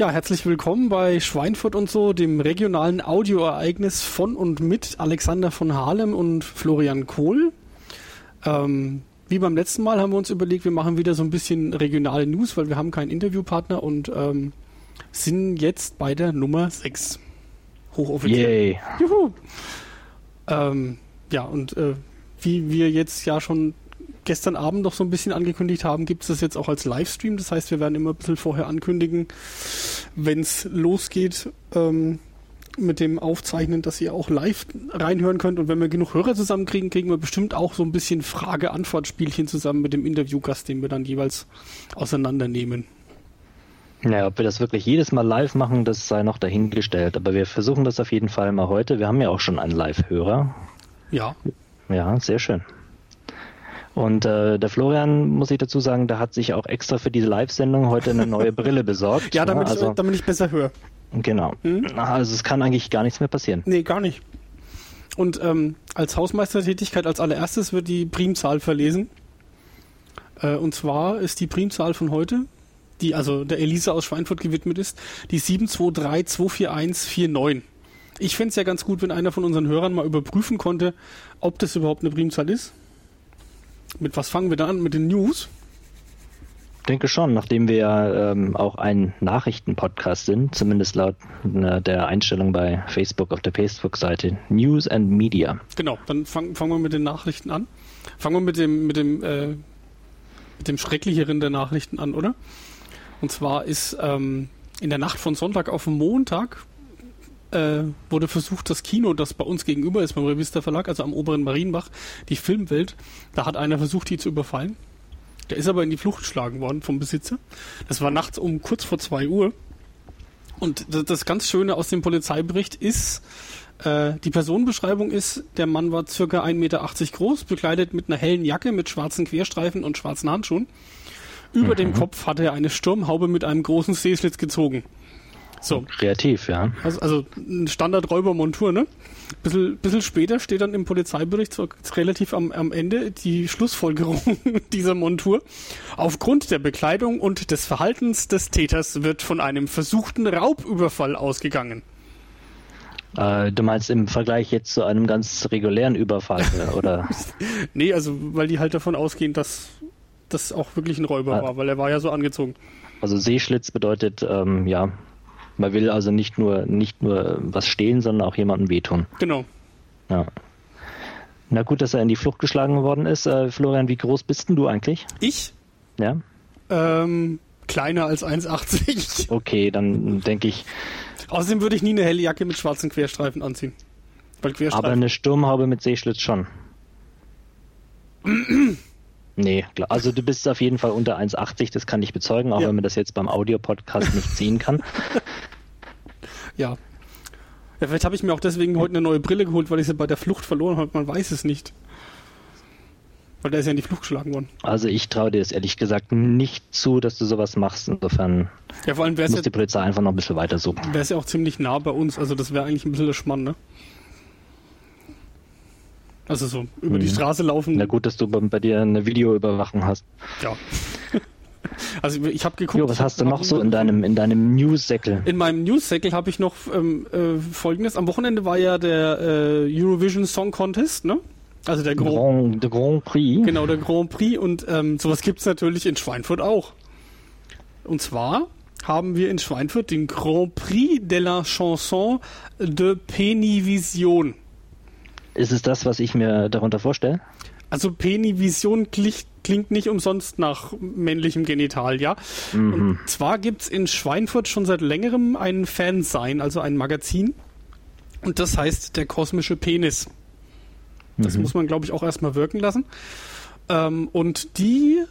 Ja, herzlich willkommen bei Schweinfurt und so, dem regionalen Audioereignis von und mit Alexander von Harlem und Florian Kohl. Ähm, wie beim letzten Mal haben wir uns überlegt, wir machen wieder so ein bisschen regionale News, weil wir haben keinen Interviewpartner und ähm, sind jetzt bei der Nummer 6. Hochoffiziell. Yay. Juhu. Ähm, ja, und äh, wie wir jetzt ja schon gestern Abend noch so ein bisschen angekündigt haben, gibt es das jetzt auch als Livestream. Das heißt, wir werden immer ein bisschen vorher ankündigen, wenn es losgeht ähm, mit dem Aufzeichnen, dass ihr auch live reinhören könnt. Und wenn wir genug Hörer zusammenkriegen, kriegen wir bestimmt auch so ein bisschen Frage-Antwort-Spielchen zusammen mit dem Interviewgast, den wir dann jeweils auseinandernehmen. Ja, ob wir das wirklich jedes Mal live machen, das sei noch dahingestellt. Aber wir versuchen das auf jeden Fall mal heute. Wir haben ja auch schon einen Live-Hörer. Ja. Ja, sehr schön. Und äh, der Florian, muss ich dazu sagen, der hat sich auch extra für diese Live-Sendung heute eine neue Brille besorgt. ja, damit, also, ich, damit ich besser höre. Genau. Hm? Also es kann eigentlich gar nichts mehr passieren. Nee, gar nicht. Und ähm, als Hausmeistertätigkeit als allererstes wird die Primzahl verlesen. Äh, und zwar ist die Primzahl von heute, die also der Elisa aus Schweinfurt gewidmet ist, die 723-24149. Ich fände es ja ganz gut, wenn einer von unseren Hörern mal überprüfen konnte, ob das überhaupt eine Primzahl ist. Mit was fangen wir da an? Mit den News? Ich denke schon, nachdem wir ja ähm, auch ein Nachrichtenpodcast sind, zumindest laut äh, der Einstellung bei Facebook auf der Facebook-Seite News and Media. Genau, dann fangen fang wir mit den Nachrichten an. Fangen wir mit dem, mit dem, äh, mit dem Schrecklicheren der Nachrichten an, oder? Und zwar ist ähm, in der Nacht von Sonntag auf Montag äh, wurde versucht, das Kino, das bei uns gegenüber ist, beim Revista Verlag, also am oberen Marienbach, die Filmwelt, da hat einer versucht, die zu überfallen. Der ist aber in die Flucht geschlagen worden vom Besitzer. Das war nachts um kurz vor zwei Uhr. Und das, ganz Schöne aus dem Polizeibericht ist, äh, die Personenbeschreibung ist, der Mann war circa 1,80 Meter groß, bekleidet mit einer hellen Jacke mit schwarzen Querstreifen und schwarzen Handschuhen. Über mhm. dem Kopf hatte er eine Sturmhaube mit einem großen Seeschlitz gezogen. So. Kreativ, ja. Also, also ein Standard-Räubermontur, ne? Bisschen, bisschen später steht dann im Polizeibericht so relativ am, am Ende die Schlussfolgerung dieser Montur. Aufgrund der Bekleidung und des Verhaltens des Täters wird von einem versuchten Raubüberfall ausgegangen. Äh, du meinst im Vergleich jetzt zu einem ganz regulären Überfall, oder? nee, also weil die halt davon ausgehen, dass das auch wirklich ein Räuber ah. war, weil er war ja so angezogen. Also Seeschlitz bedeutet, ähm, ja, man will also nicht nur, nicht nur was stehlen, sondern auch jemandem wehtun. Genau. Ja. Na gut, dass er in die Flucht geschlagen worden ist. Äh, Florian, wie groß bist denn du eigentlich? Ich? Ja. Ähm, kleiner als 1,80. Okay, dann denke ich. Außerdem würde ich nie eine helle Jacke mit schwarzen Querstreifen anziehen. Weil Querstreifen aber eine Sturmhaube mit Seeschlitz schon. Nee, klar. Also du bist auf jeden Fall unter 1,80, das kann ich bezeugen, auch ja. wenn man das jetzt beim Audiopodcast nicht sehen kann. Ja. ja vielleicht habe ich mir auch deswegen heute eine neue Brille geholt, weil ich sie bei der Flucht verloren habe. Man weiß es nicht. Weil der ist ja in die Flucht geschlagen worden. Also ich traue dir es ehrlich gesagt nicht zu, dass du sowas machst. Insofern ja, vor allem muss ja, die Polizei einfach noch ein bisschen weiter suchen. Wäre es ja auch ziemlich nah bei uns. Also das wäre eigentlich ein bisschen der Schmann, ne? Also so über mhm. die Straße laufen. Na gut, dass du bei, bei dir eine Videoüberwachung hast. Ja. Also ich habe geguckt. Jo, was hast du noch so in deinem in deinem News-Säckel? In meinem News-Säckel habe ich noch ähm, äh, Folgendes. Am Wochenende war ja der äh, Eurovision Song Contest, ne? Also der Grand, der Grand Prix. Genau, der Grand Prix. Und ähm, sowas gibt's natürlich in Schweinfurt auch. Und zwar haben wir in Schweinfurt den Grand Prix de la Chanson de Penivision. Ist es das, was ich mir darunter vorstelle? Also Penivision klingt, klingt nicht umsonst nach männlichem Genital, ja. Mhm. Und zwar gibt es in Schweinfurt schon seit längerem ein Fansign, also ein Magazin. Und das heißt der kosmische Penis. Das mhm. muss man, glaube ich, auch erstmal wirken lassen. Ähm, und die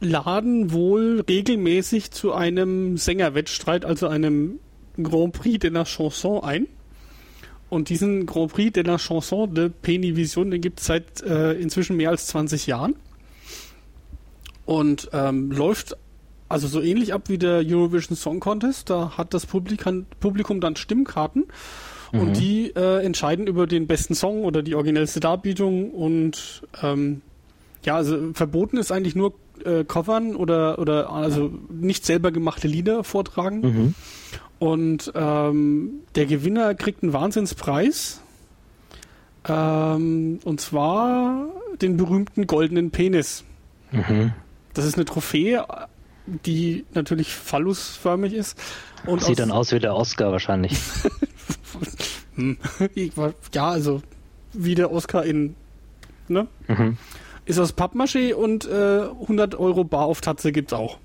laden wohl regelmäßig zu einem Sängerwettstreit, also einem Grand Prix de la Chanson ein. Und diesen Grand Prix de la Chanson de Penivision, den gibt es seit äh, inzwischen mehr als 20 Jahren. Und ähm, läuft also so ähnlich ab wie der Eurovision Song Contest. Da hat das Publikum, Publikum dann Stimmkarten mhm. und die äh, entscheiden über den besten Song oder die originellste Darbietung. Und ähm, ja, also verboten ist eigentlich nur äh, covern oder, oder also nicht selber gemachte Lieder vortragen. Mhm. Und ähm, der Gewinner kriegt einen Wahnsinnspreis. Ähm, und zwar den berühmten goldenen Penis. Mhm. Das ist eine Trophäe, die natürlich phallusförmig ist. Und Sieht dann aus wie der Oscar wahrscheinlich. Hm. Ja, also wie der Oscar in. Ne? Mhm. Ist aus Pappmaché und äh, 100 Euro bar auf Tatze gibt's auch.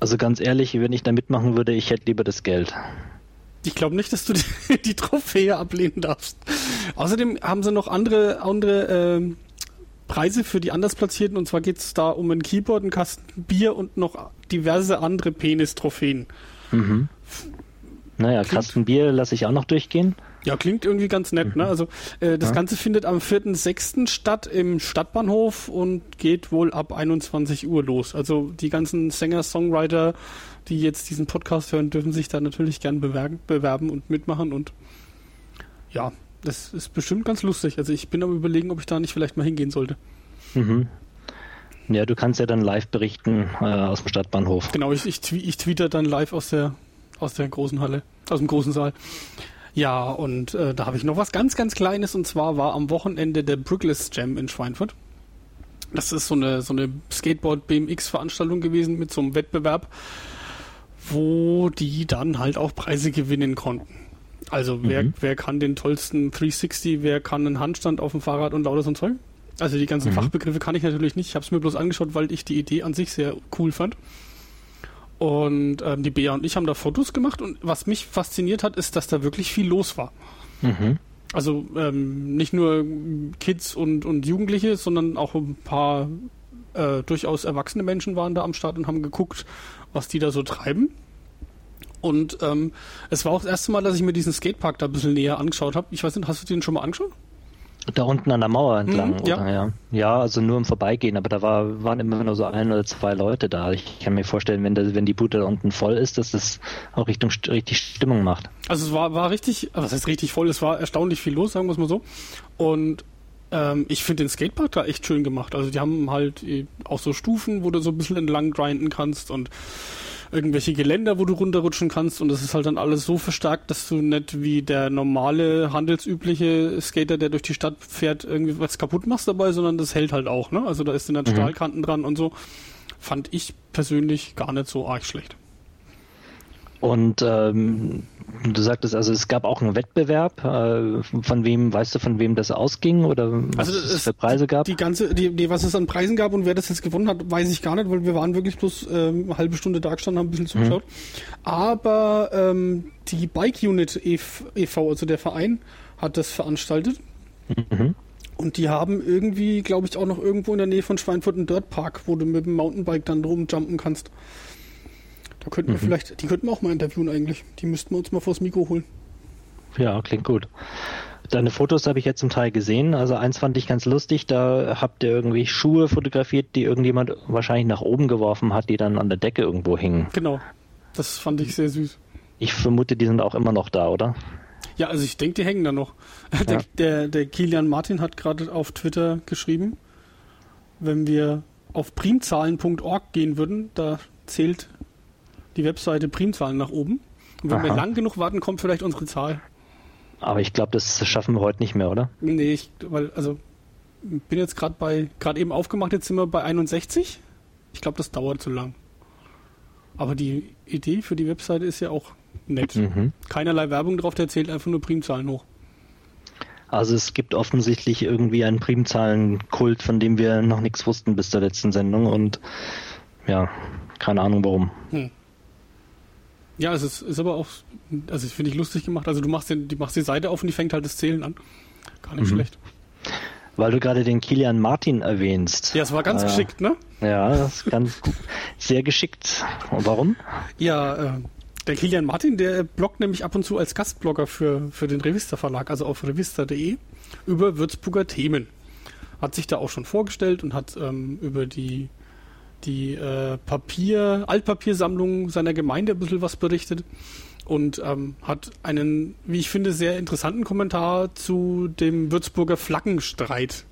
Also ganz ehrlich, wenn ich da mitmachen würde, ich hätte lieber das Geld. Ich glaube nicht, dass du die, die Trophäe ablehnen darfst. Außerdem haben sie noch andere, andere ähm, Preise für die Andersplatzierten. Und zwar geht's da um ein Keyboard, einen Kasten Bier und noch diverse andere Penis-Trophäen. Mhm. Naja, Kasten Bier lasse ich auch noch durchgehen. Ja, klingt irgendwie ganz nett. Ne? Also äh, das Ja. Ganze findet am 4.6. statt im Stadtbahnhof und geht wohl ab 21 Uhr los. Also die ganzen Sänger, Songwriter, die jetzt diesen Podcast hören, dürfen sich da natürlich gern bewerben, bewerben und mitmachen. Und ja, das ist bestimmt ganz lustig. Also ich bin am überlegen, ob ich da nicht vielleicht mal hingehen sollte. Mhm. Ja, du kannst ja dann live berichten äh, aus dem Stadtbahnhof. Genau, ich, ich, ich tweete dann live aus der, aus der großen Halle, aus dem großen Saal. Ja, und äh, da habe ich noch was ganz, ganz Kleines und zwar war am Wochenende der Brooklyn Jam in Schweinfurt. Das ist so eine, so eine Skateboard-BMX-Veranstaltung gewesen mit so einem Wettbewerb, wo die dann halt auch Preise gewinnen konnten. Also wer, Mhm. wer kann den tollsten 360, wer kann einen Handstand auf dem Fahrrad und lauter so ein Zeug? Also die ganzen Mhm. Fachbegriffe kann ich natürlich nicht. Ich habe es mir bloß angeschaut, weil ich die Idee an sich sehr cool fand. Und ähm, die Bea und ich haben da Fotos gemacht und was mich fasziniert hat, ist, dass da wirklich viel los war. Mhm. Also ähm, nicht nur Kids und, und Jugendliche, sondern auch ein paar äh, durchaus erwachsene Menschen waren da am Start und haben geguckt, was die da so treiben. Und ähm, es war auch das erste Mal, dass ich mir diesen Skatepark da ein bisschen näher angeschaut habe. Ich weiß nicht, hast du den schon mal angeschaut? Da unten an der Mauer entlang, Mhm, ja. oder? Ja. ja, also nur im Vorbeigehen, aber da war, waren immer nur so ein oder zwei Leute da. Ich kann mir vorstellen, wenn, das, wenn die Bude da unten voll ist, dass das auch Richtung, richtig Stimmung macht. Also es war, war richtig, was heißt richtig voll, es war erstaunlich viel los, sagen wir es mal so. Und ähm, ich finde den Skatepark da echt schön gemacht. Also die haben halt eh auch so Stufen, wo du so ein bisschen entlang grinden kannst und irgendwelche Geländer, wo du runterrutschen kannst und das ist halt dann alles so verstärkt, dass du nicht wie der normale handelsübliche Skater, der durch die Stadt fährt, irgendwie was kaputt machst dabei, sondern das hält halt auch, ne? Also da ist dann Mhm. Stahlkanten dran und so. Fand ich persönlich gar nicht so arg schlecht. Und ähm, du sagtest, also es gab auch einen Wettbewerb. Äh, von wem, weißt du, von wem das ausging oder was Also es für Preise gab? Die ganze, die, die, was es an Preisen gab und wer das jetzt gewonnen hat, weiß ich gar nicht, weil wir waren wirklich bloß ähm, eine halbe Stunde da gestanden, haben ein bisschen zugeschaut. Aber ähm, die Bike Unit EV, e.V., also der Verein, hat das veranstaltet. Mhm. Und die haben irgendwie, glaube ich, auch noch irgendwo in der Nähe von Schweinfurt einen Dirtpark, wo du mit dem Mountainbike dann rumjumpen kannst. Da könnten wir vielleicht, die könnten wir auch mal interviewen eigentlich. Die müssten wir uns mal vors Mikro holen. Ja, klingt gut. Deine Fotos habe ich jetzt zum Teil gesehen. Also eins fand ich ganz lustig. Da habt ihr irgendwie Schuhe fotografiert, die irgendjemand wahrscheinlich nach oben geworfen hat, die dann an der Decke irgendwo hingen. Genau. Das fand ich sehr süß. Ich vermute, die sind auch immer noch da, oder? Ja, also ich denke, die hängen da noch. Der, Ja. der, der Kilian Martin hat gerade auf Twitter geschrieben, wenn wir auf primzahlen.org gehen würden, da zählt die Webseite Primzahlen nach oben. Und wenn wir Aha. lang genug warten, kommt vielleicht unsere Zahl. Aber ich glaube, das schaffen wir heute nicht mehr, oder? Nee, ich, weil, also, bin jetzt gerade bei, gerade eben aufgemacht, jetzt sind wir bei 61. Ich glaube, das dauert zu lang. Aber die Idee für die Webseite ist ja auch nett. Mhm. Keinerlei Werbung drauf, der zählt einfach nur Primzahlen hoch. Also es gibt offensichtlich irgendwie einen Primzahlenkult, von dem wir noch nichts wussten bis zur letzten Sendung und ja, keine Ahnung warum. Ja, es ist, ist aber auch, also ich finde ich lustig gemacht. Also du machst, den, die, machst die Seite auf und die fängt halt das Zählen an. Gar nicht Mhm. schlecht. Weil du gerade den Kilian Martin erwähnst. Ja, es war ganz Äh, geschickt, ne? Ja, das ist ganz sehr geschickt. Und warum? Ja, äh, der Kilian Martin, der bloggt nämlich ab und zu als Gastblogger für, für den Revista Verlag, also auf revista.de, über Würzburger Themen. Hat sich da auch schon vorgestellt und hat ähm, über die, die äh, Papier, Altpapiersammlung seiner Gemeinde ein bisschen was berichtet und ähm, hat einen, wie ich finde, sehr interessanten Kommentar zu dem Würzburger Flaggenstreit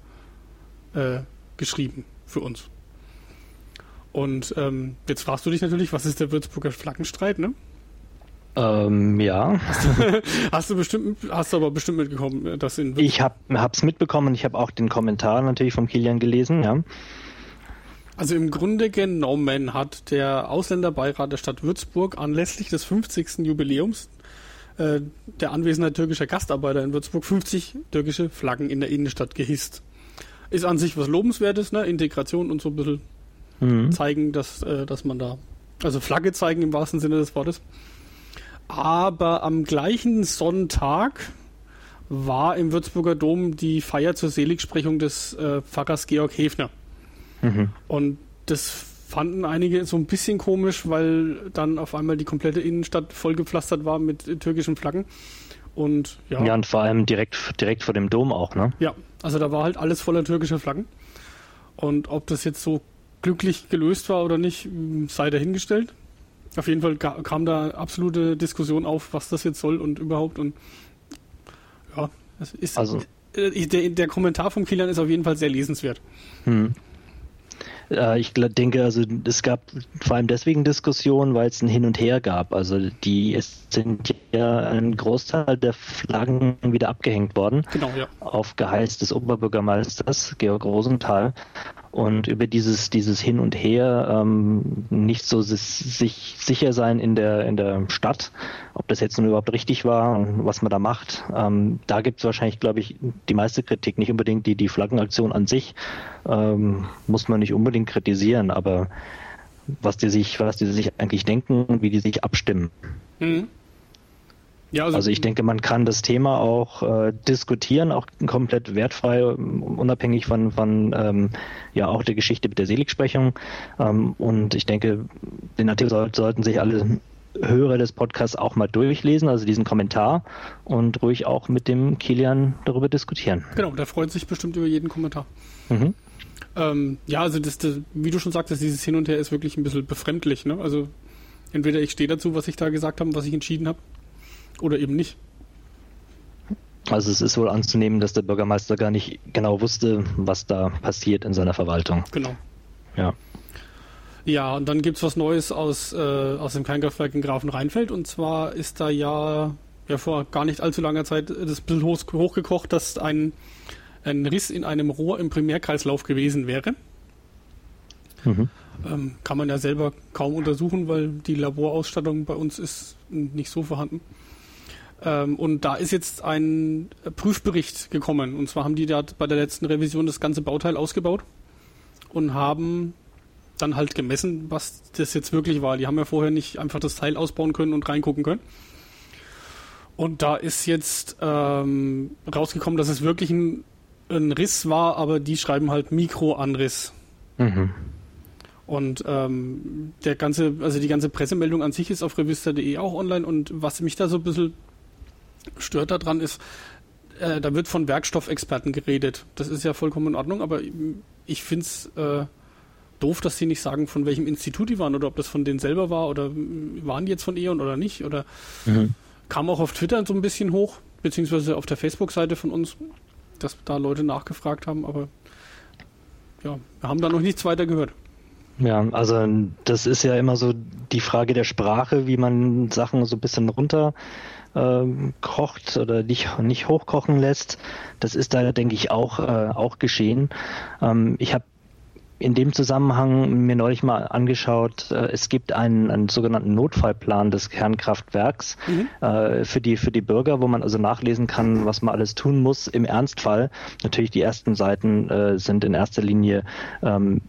äh, geschrieben für uns. Und ähm, jetzt fragst du dich natürlich, was ist der Würzburger Flaggenstreit, ne? Ähm, ja. Hast du, hast du bestimmt, hast du aber bestimmt mitbekommen, dass in Ich habe es mitbekommen, ich habe auch den Kommentar natürlich vom Kilian gelesen, ja. Also im Grunde genommen hat der Ausländerbeirat der Stadt Würzburg anlässlich des 50. Jubiläums äh, der Anwesenheit türkischer Gastarbeiter in Würzburg 50 türkische Flaggen in der Innenstadt gehisst. Ist an sich was Lobenswertes, ne? Integration und so ein bisschen mhm. zeigen, dass, äh, dass man da, also Flagge zeigen im wahrsten Sinne des Wortes. Aber am gleichen Sonntag war im Würzburger Dom die Feier zur Seligsprechung des äh, Pfarrers Georg Hefner. Mhm. Und das fanden einige so ein bisschen komisch, weil dann auf einmal die komplette Innenstadt vollgepflastert war mit türkischen Flaggen. Und ja. Ja, und vor allem direkt, direkt vor dem Dom auch, ne? Ja, also da war halt alles voller türkischer Flaggen. Und ob das jetzt so glücklich gelöst war oder nicht, sei dahingestellt. Auf jeden Fall kam da absolute Diskussion auf, was das jetzt soll und überhaupt. Und ja, es ist. Also, äh, der, der Kommentar vom Kilian ist auf jeden Fall sehr lesenswert. Hm. Äh, ich denke, also es gab vor allem deswegen Diskussionen, weil es ein Hin und Her gab. Also die es sind ja ein Großteil der Flaggen wieder abgehängt worden. Genau, ja. Auf Geheiß des Oberbürgermeisters Georg Rosenthal und über dieses dieses Hin und Her ähm, nicht so sich sicher sein in der in der Stadt, ob das jetzt nun überhaupt richtig war und was man da macht. Ähm, da gibt es wahrscheinlich, glaube ich, die meiste Kritik, nicht unbedingt die die Flaggenaktion an sich ähm, muss man nicht unbedingt kritisieren, aber was die sich was die sich eigentlich denken und wie die sich abstimmen. Mhm. Ja, also, also, ich denke, man kann das Thema auch äh, diskutieren, auch komplett wertfrei, unabhängig von, von ähm, ja auch der Geschichte mit der Seligsprechung. Ähm, und ich denke, den Artikel soll, sollten sich alle Hörer des Podcasts auch mal durchlesen, also diesen Kommentar und ruhig auch mit dem Kilian darüber diskutieren. Genau, der freut sich bestimmt über jeden Kommentar. Mhm. Ähm, ja, also das, das, wie du schon sagtest, dieses Hin und Her ist wirklich ein bisschen befremdlich. Ne? Also entweder ich stehe dazu, was ich da gesagt habe, was ich entschieden habe, oder eben nicht. Also es ist wohl anzunehmen, dass der Bürgermeister gar nicht genau wusste, was da passiert in seiner Verwaltung. Genau. Ja. Ja, und dann gibt es was Neues aus, äh, aus dem Kernkraftwerk in Grafenrheinfeld. Und zwar ist da ja, ja vor gar nicht allzu langer Zeit das bisschen hoch, hochgekocht, dass ein, ein Riss in einem Rohr im Primärkreislauf gewesen wäre. Mhm. Ähm, kann man ja selber kaum untersuchen, weil die Laborausstattung bei uns ist nicht so vorhanden. Ähm, und da ist jetzt ein Prüfbericht gekommen. Und zwar haben die da bei der letzten Revision das ganze Bauteil ausgebaut und haben dann halt gemessen, was das jetzt wirklich war. Die haben ja vorher nicht einfach das Teil ausbauen können und reingucken können. Und da ist jetzt ähm, rausgekommen, dass es wirklich ein, ein, Riss war, aber die schreiben halt Mikroanriss. Mhm. Und ähm, der ganze, also die ganze Pressemeldung an sich ist auf revista.de auch online und was mich da so ein bisschen stört daran ist, äh, da wird von Werkstoffexperten geredet. Das ist ja vollkommen in Ordnung, aber ich finde es äh, doof, dass sie nicht sagen, von welchem Institut die waren oder ob das von denen selber war oder waren die jetzt von E.ON oder nicht. Oder mhm. kam auch auf Twitter so ein bisschen hoch, beziehungsweise auf der Facebook-Seite von uns, dass da Leute nachgefragt haben, aber ja, wir haben da noch nichts weiter gehört. Ja, also das ist ja immer so die Frage der Sprache, wie man Sachen so ein bisschen runter ähm, kocht oder nicht, nicht hochkochen lässt. Das ist da, denke ich, auch, äh, auch geschehen. Ähm, ich habe in dem Zusammenhang mir neulich mal angeschaut, äh, es gibt einen, einen sogenannten Notfallplan des Kernkraftwerks mhm. äh, für, die, für die Bürger, wo man also nachlesen kann, was man alles tun muss im Ernstfall. Natürlich die ersten Seiten äh, sind in erster Linie, ähm,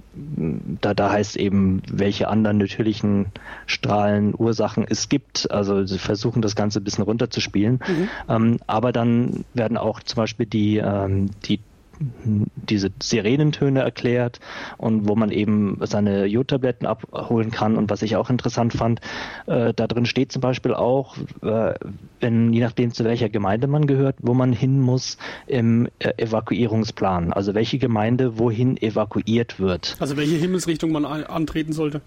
da, da heißt eben, welche anderen natürlichen Strahlen, Ursachen es gibt. Also sie versuchen das Ganze ein bisschen runterzuspielen. Mhm. Ähm, aber dann werden auch zum Beispiel die, ähm, die diese Sirenentöne erklärt und wo man eben seine Jodtabletten abholen kann. Und was ich auch interessant fand, äh, da drin steht zum Beispiel auch, äh, wenn, je nachdem zu welcher Gemeinde man gehört, wo man hin muss im äh, Evakuierungsplan. Also welche Gemeinde wohin evakuiert wird. Also welche Himmelsrichtung man antreten sollte.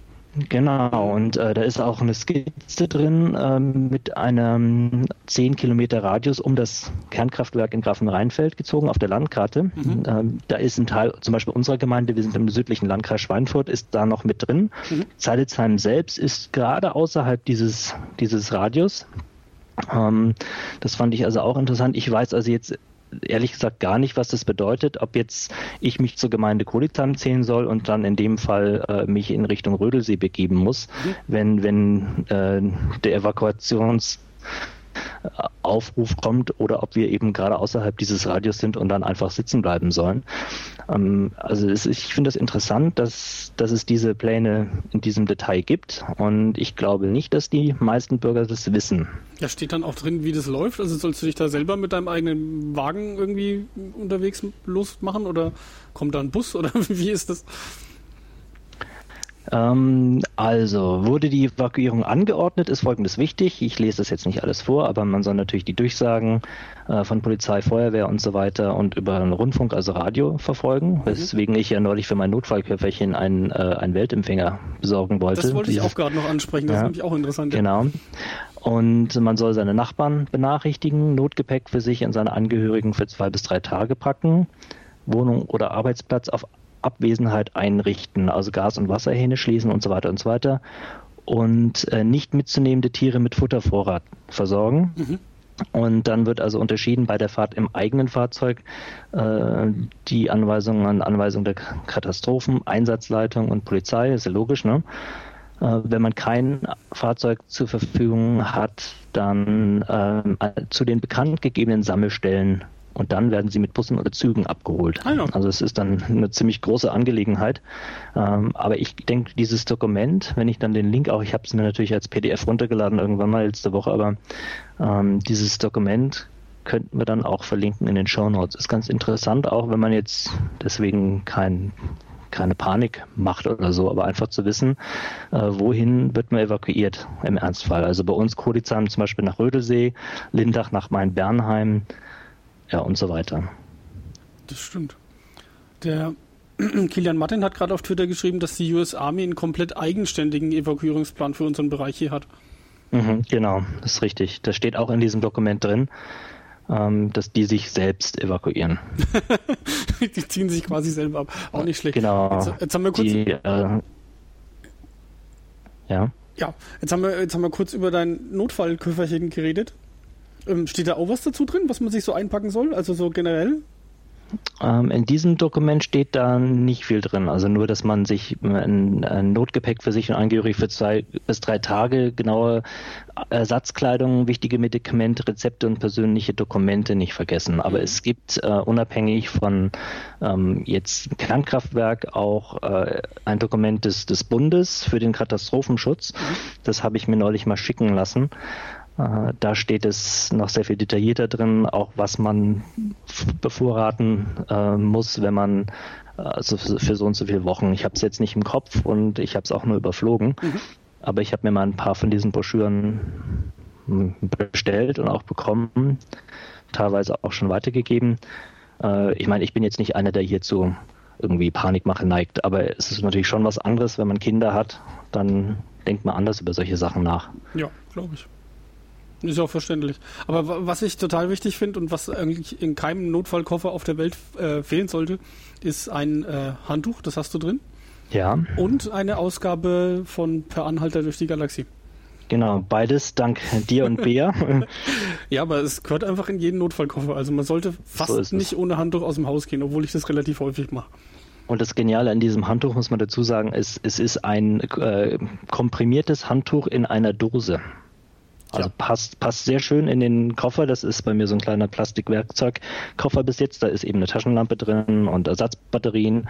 Genau, und äh, da ist auch eine Skizze drin ähm, mit einem 10 Kilometer Radius um das Kernkraftwerk in Grafenrheinfeld gezogen auf der Landkarte. Mhm. Ähm, da ist ein Teil, zum Beispiel unserer Gemeinde, wir sind im südlichen Landkreis Schweinfurt, ist da noch mit drin. Mhm. Zeilitzheim selbst ist gerade außerhalb dieses, dieses Radius. Ähm, das fand ich also auch interessant. Ich weiß also jetzt ehrlich gesagt gar nicht, was das bedeutet, ob jetzt ich mich zur Gemeinde Kolitzheim zählen soll und dann in dem Fall äh, mich in Richtung Rödelsee begeben muss, wenn, wenn äh, der Evakuations Aufruf kommt oder ob wir eben gerade außerhalb dieses Radios sind und dann einfach sitzen bleiben sollen. Ähm, also es, ich finde das interessant, dass, dass es diese Pläne in diesem Detail gibt und ich glaube nicht, dass die meisten Bürger das wissen. Ja, steht dann auch drin, wie das läuft? Also sollst du dich da selber mit deinem eigenen Wagen irgendwie unterwegs losmachen oder kommt da ein Bus oder wie ist das? Ähm, also, wurde die Evakuierung angeordnet, ist folgendes wichtig. Ich lese das jetzt nicht alles vor, aber man soll natürlich die Durchsagen äh, von Polizei, Feuerwehr und so weiter und über einen Rundfunk, also Radio verfolgen, mhm. weswegen ich ja neulich für mein Notfallköfferchen einen, äh, einen Weltempfänger besorgen wollte. Das wollte ich auch gerade noch ansprechen, das ja, ist nämlich auch interessant. Genau. Und man soll seine Nachbarn benachrichtigen, Notgepäck für sich und seine Angehörigen für zwei bis drei Tage packen. Wohnung oder Arbeitsplatz auf Abwesenheit einrichten, also Gas- und Wasserhähne schließen und so weiter und so weiter. Und äh, nicht mitzunehmende Tiere mit Futtervorrat versorgen. Mhm. Und dann wird also unterschieden bei der Fahrt im eigenen Fahrzeug äh, die Anweisungen an Anweisung der Katastrophen, Einsatzleitung und Polizei, ist ja logisch, ne? Äh, wenn man kein Fahrzeug zur Verfügung hat, dann äh, zu den bekannt gegebenen Sammelstellen und dann werden sie mit Bussen oder Zügen abgeholt. Ah, ja. Also es ist dann eine ziemlich große Angelegenheit. Ähm, aber ich denke, dieses Dokument, wenn ich dann den Link auch, ich habe es mir natürlich als PDF runtergeladen irgendwann mal letzte Woche, aber ähm, dieses Dokument könnten wir dann auch verlinken in den Show Notes. Ist ganz interessant, auch wenn man jetzt deswegen kein keine Panik macht oder so, aber einfach zu wissen, äh, wohin wird man evakuiert im Ernstfall. Also bei uns Kodizheim zum Beispiel nach Rödelsee, Lindach nach Main-Bernheim, ja und so weiter. Das stimmt. Der Kilian Martin hat gerade auf Twitter geschrieben, dass die US Army einen komplett eigenständigen Evakuierungsplan für unseren Bereich hier hat. Mhm, genau, das ist richtig. Das steht auch in diesem Dokument drin, ähm, dass die sich selbst evakuieren. die ziehen sich quasi selber ab. Auch nicht schlecht. Genau. Jetzt, jetzt haben wir kurz. Die, äh, ja. Ja, jetzt haben, wir, jetzt haben wir kurz über dein Notfallköfferchen geredet. Ähm, steht da auch was dazu drin, was man sich so einpacken soll? Also so generell? Ähm, in diesem Dokument steht da nicht viel drin. Also nur, dass man sich ein, ein Notgepäck für sich und Angehörige für zwei bis drei Tage genaue Ersatzkleidung, wichtige Medikamente, Rezepte und persönliche Dokumente nicht vergessen. Aber es gibt äh, unabhängig von ähm, jetzt Kernkraftwerk auch äh, ein Dokument des, des Bundes für den Katastrophenschutz. Mhm. Das habe ich mir neulich mal schicken lassen. Äh, da steht es noch sehr viel detaillierter drin, auch was man bevorraten äh, muss, wenn man also für so und so viele Wochen. Ich habe es jetzt nicht im Kopf und ich habe es auch nur überflogen, mhm. aber ich habe mir mal ein paar von diesen Broschüren hm, bestellt und auch bekommen, teilweise auch schon weitergegeben. Äh, ich meine, ich bin jetzt nicht einer, der hierzu irgendwie Panikmache neigt, aber es ist natürlich schon was anderes, wenn man Kinder hat, dann denkt man anders über solche Sachen nach. Ja, glaube ich. Ist auch verständlich. Aber was ich total wichtig finde und was eigentlich in keinem Notfallkoffer auf der Welt äh, fehlen sollte, ist ein äh, Handtuch, das hast du drin. Ja. Und eine Ausgabe von Per Anhalter durch die Galaxie. Genau, beides dank dir und Bea. ja, aber es gehört einfach in jeden Notfallkoffer. Also man sollte fast so nicht ohne Handtuch aus dem Haus gehen, obwohl ich das relativ häufig mache. Und das Geniale an diesem Handtuch, muss man dazu sagen, ist, es ist ein äh, komprimiertes Handtuch in einer Dose. Also ja. passt, passt sehr schön in den Koffer. Das ist bei mir so ein kleiner Plastikwerkzeugkoffer bis jetzt. Da ist eben eine Taschenlampe drin und Ersatzbatterien.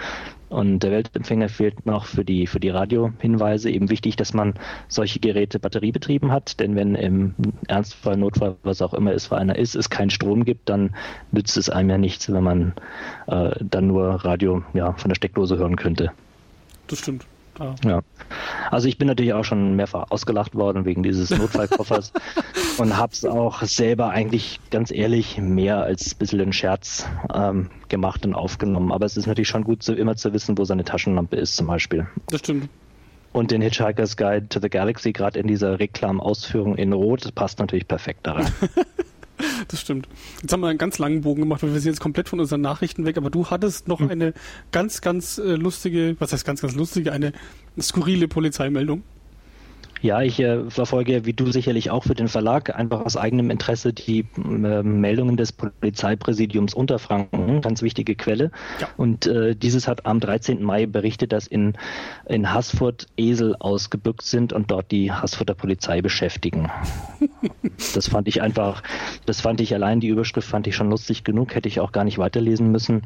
Und der Weltempfänger fehlt noch für die, für die Radiohinweise. Eben wichtig, dass man solche Geräte batteriebetrieben hat. Denn wenn im Ernstfall, Notfall, was auch immer es für einer ist, es keinen Strom gibt, dann nützt es einem ja nichts, wenn man äh, dann nur Radio ja, von der Steckdose hören könnte. Das stimmt. Ja. ja. Also ich bin natürlich auch schon mehrfach ausgelacht worden wegen dieses Notfallkoffers und habe es auch selber eigentlich ganz ehrlich mehr als ein bisschen einen Scherz ähm, gemacht und aufgenommen. Aber es ist natürlich schon gut, so, immer zu wissen, wo seine Taschenlampe ist zum Beispiel. Das stimmt. Und den Hitchhiker's Guide to the Galaxy gerade in dieser Reklamausführung in Rot das passt natürlich perfekt daran. das stimmt. Jetzt haben wir einen ganz langen Bogen gemacht, weil wir sind jetzt komplett von unseren Nachrichten weg, aber du hattest noch hm. eine ganz, ganz äh, lustige, was heißt ganz, ganz lustige, eine skurrile Polizeimeldung. Ja, ich äh, verfolge, wie du sicherlich auch für den Verlag, einfach aus eigenem Interesse die äh, Meldungen des Polizeipräsidiums Unterfranken, ganz wichtige Quelle. Ja. Und äh, dieses hat am 13. Mai berichtet, dass in, in Haßfurt Esel ausgebückt sind und dort die Haßfurter Polizei beschäftigen. das fand ich einfach, das fand ich allein, die Überschrift fand ich schon lustig genug, hätte ich auch gar nicht weiterlesen müssen.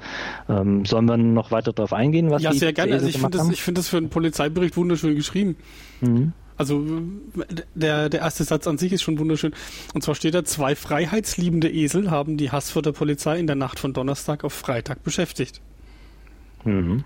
Ähm, sollen wir noch weiter darauf eingehen, was Ja, sehr gerne. Also ich finde das, find das für einen Polizeibericht wunderschön geschrieben. Mhm. Also der, der erste Satz an sich ist schon wunderschön. Und zwar steht da, zwei freiheitsliebende Esel haben die Hassfurter Polizei in der Nacht von Donnerstag auf Freitag beschäftigt. Mhm.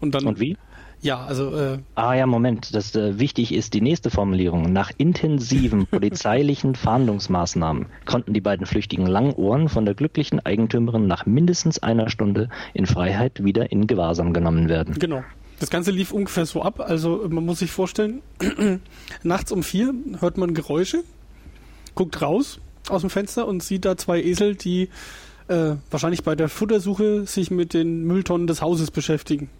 Und dann. Und wie? Ja, also. Äh, ah ja, Moment. Das äh, wichtig ist die nächste Formulierung. Nach intensiven polizeilichen Fahndungsmaßnahmen konnten die beiden flüchtigen Langohren von der glücklichen Eigentümerin nach mindestens einer Stunde in Freiheit wieder in Gewahrsam genommen werden. Genau. Das Ganze lief ungefähr so ab. Also man muss sich vorstellen, nachts um vier hört man Geräusche, guckt raus aus dem Fenster und sieht da zwei Esel, die äh, wahrscheinlich bei der Futtersuche sich mit den Mülltonnen des Hauses beschäftigen.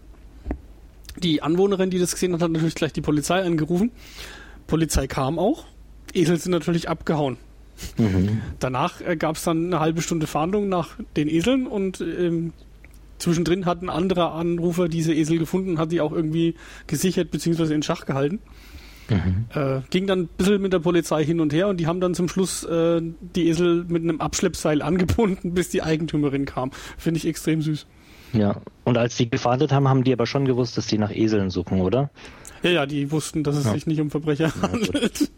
Die Anwohnerin, die das gesehen hat, hat natürlich gleich die Polizei angerufen. Polizei kam auch. Esel sind natürlich abgehauen. Mhm. Danach äh, gab es dann eine halbe Stunde Fahndung nach den Eseln und ähm, Zwischendrin hat ein anderer Anrufer diese Esel gefunden, hat die auch irgendwie gesichert bzw. in Schach gehalten. Mhm. Äh, ging dann ein bisschen mit der Polizei hin und her und die haben dann zum Schluss äh, die Esel mit einem Abschleppseil angebunden, bis die Eigentümerin kam. Finde ich extrem süß. Ja, und als die gefahndet haben, haben die aber schon gewusst, dass die nach Eseln suchen, oder? Ja, ja, die wussten, dass es ja. sich nicht um Verbrecher ja, handelt.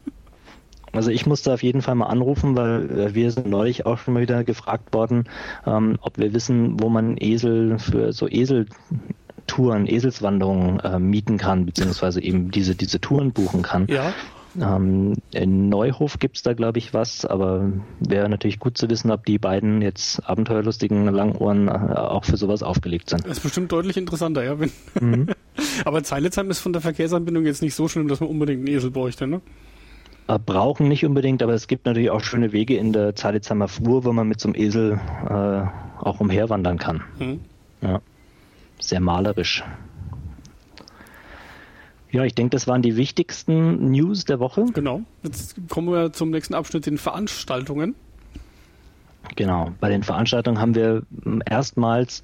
Also ich musste auf jeden Fall mal anrufen, weil äh, wir sind neulich auch schon mal wieder gefragt worden, ähm, ob wir wissen, wo man Esel für so Eseltouren, Eselswanderungen äh, mieten kann, beziehungsweise eben diese, diese Touren buchen kann. Ja. Ähm, in Neuhof gibt's da, glaube ich, was, aber wäre natürlich gut zu wissen, ob die beiden jetzt abenteuerlustigen Langohren äh, auch für sowas aufgelegt sind. Das ist bestimmt deutlich interessanter, ja. Mhm. aber Zeilitzheim ist von der Verkehrsanbindung jetzt nicht so schlimm, dass man unbedingt einen Esel bräuchte, ne? Äh, brauchen nicht unbedingt, aber es gibt natürlich auch schöne Wege in der Zalitzamer Flur, wo man mit so einem Esel äh, auch umherwandern kann. Mhm. Ja. Sehr malerisch. Ja, ich denke, das waren die wichtigsten News der Woche. Genau. Jetzt kommen wir zum nächsten Abschnitt, den Veranstaltungen. Genau, bei den Veranstaltungen haben wir hm, erstmals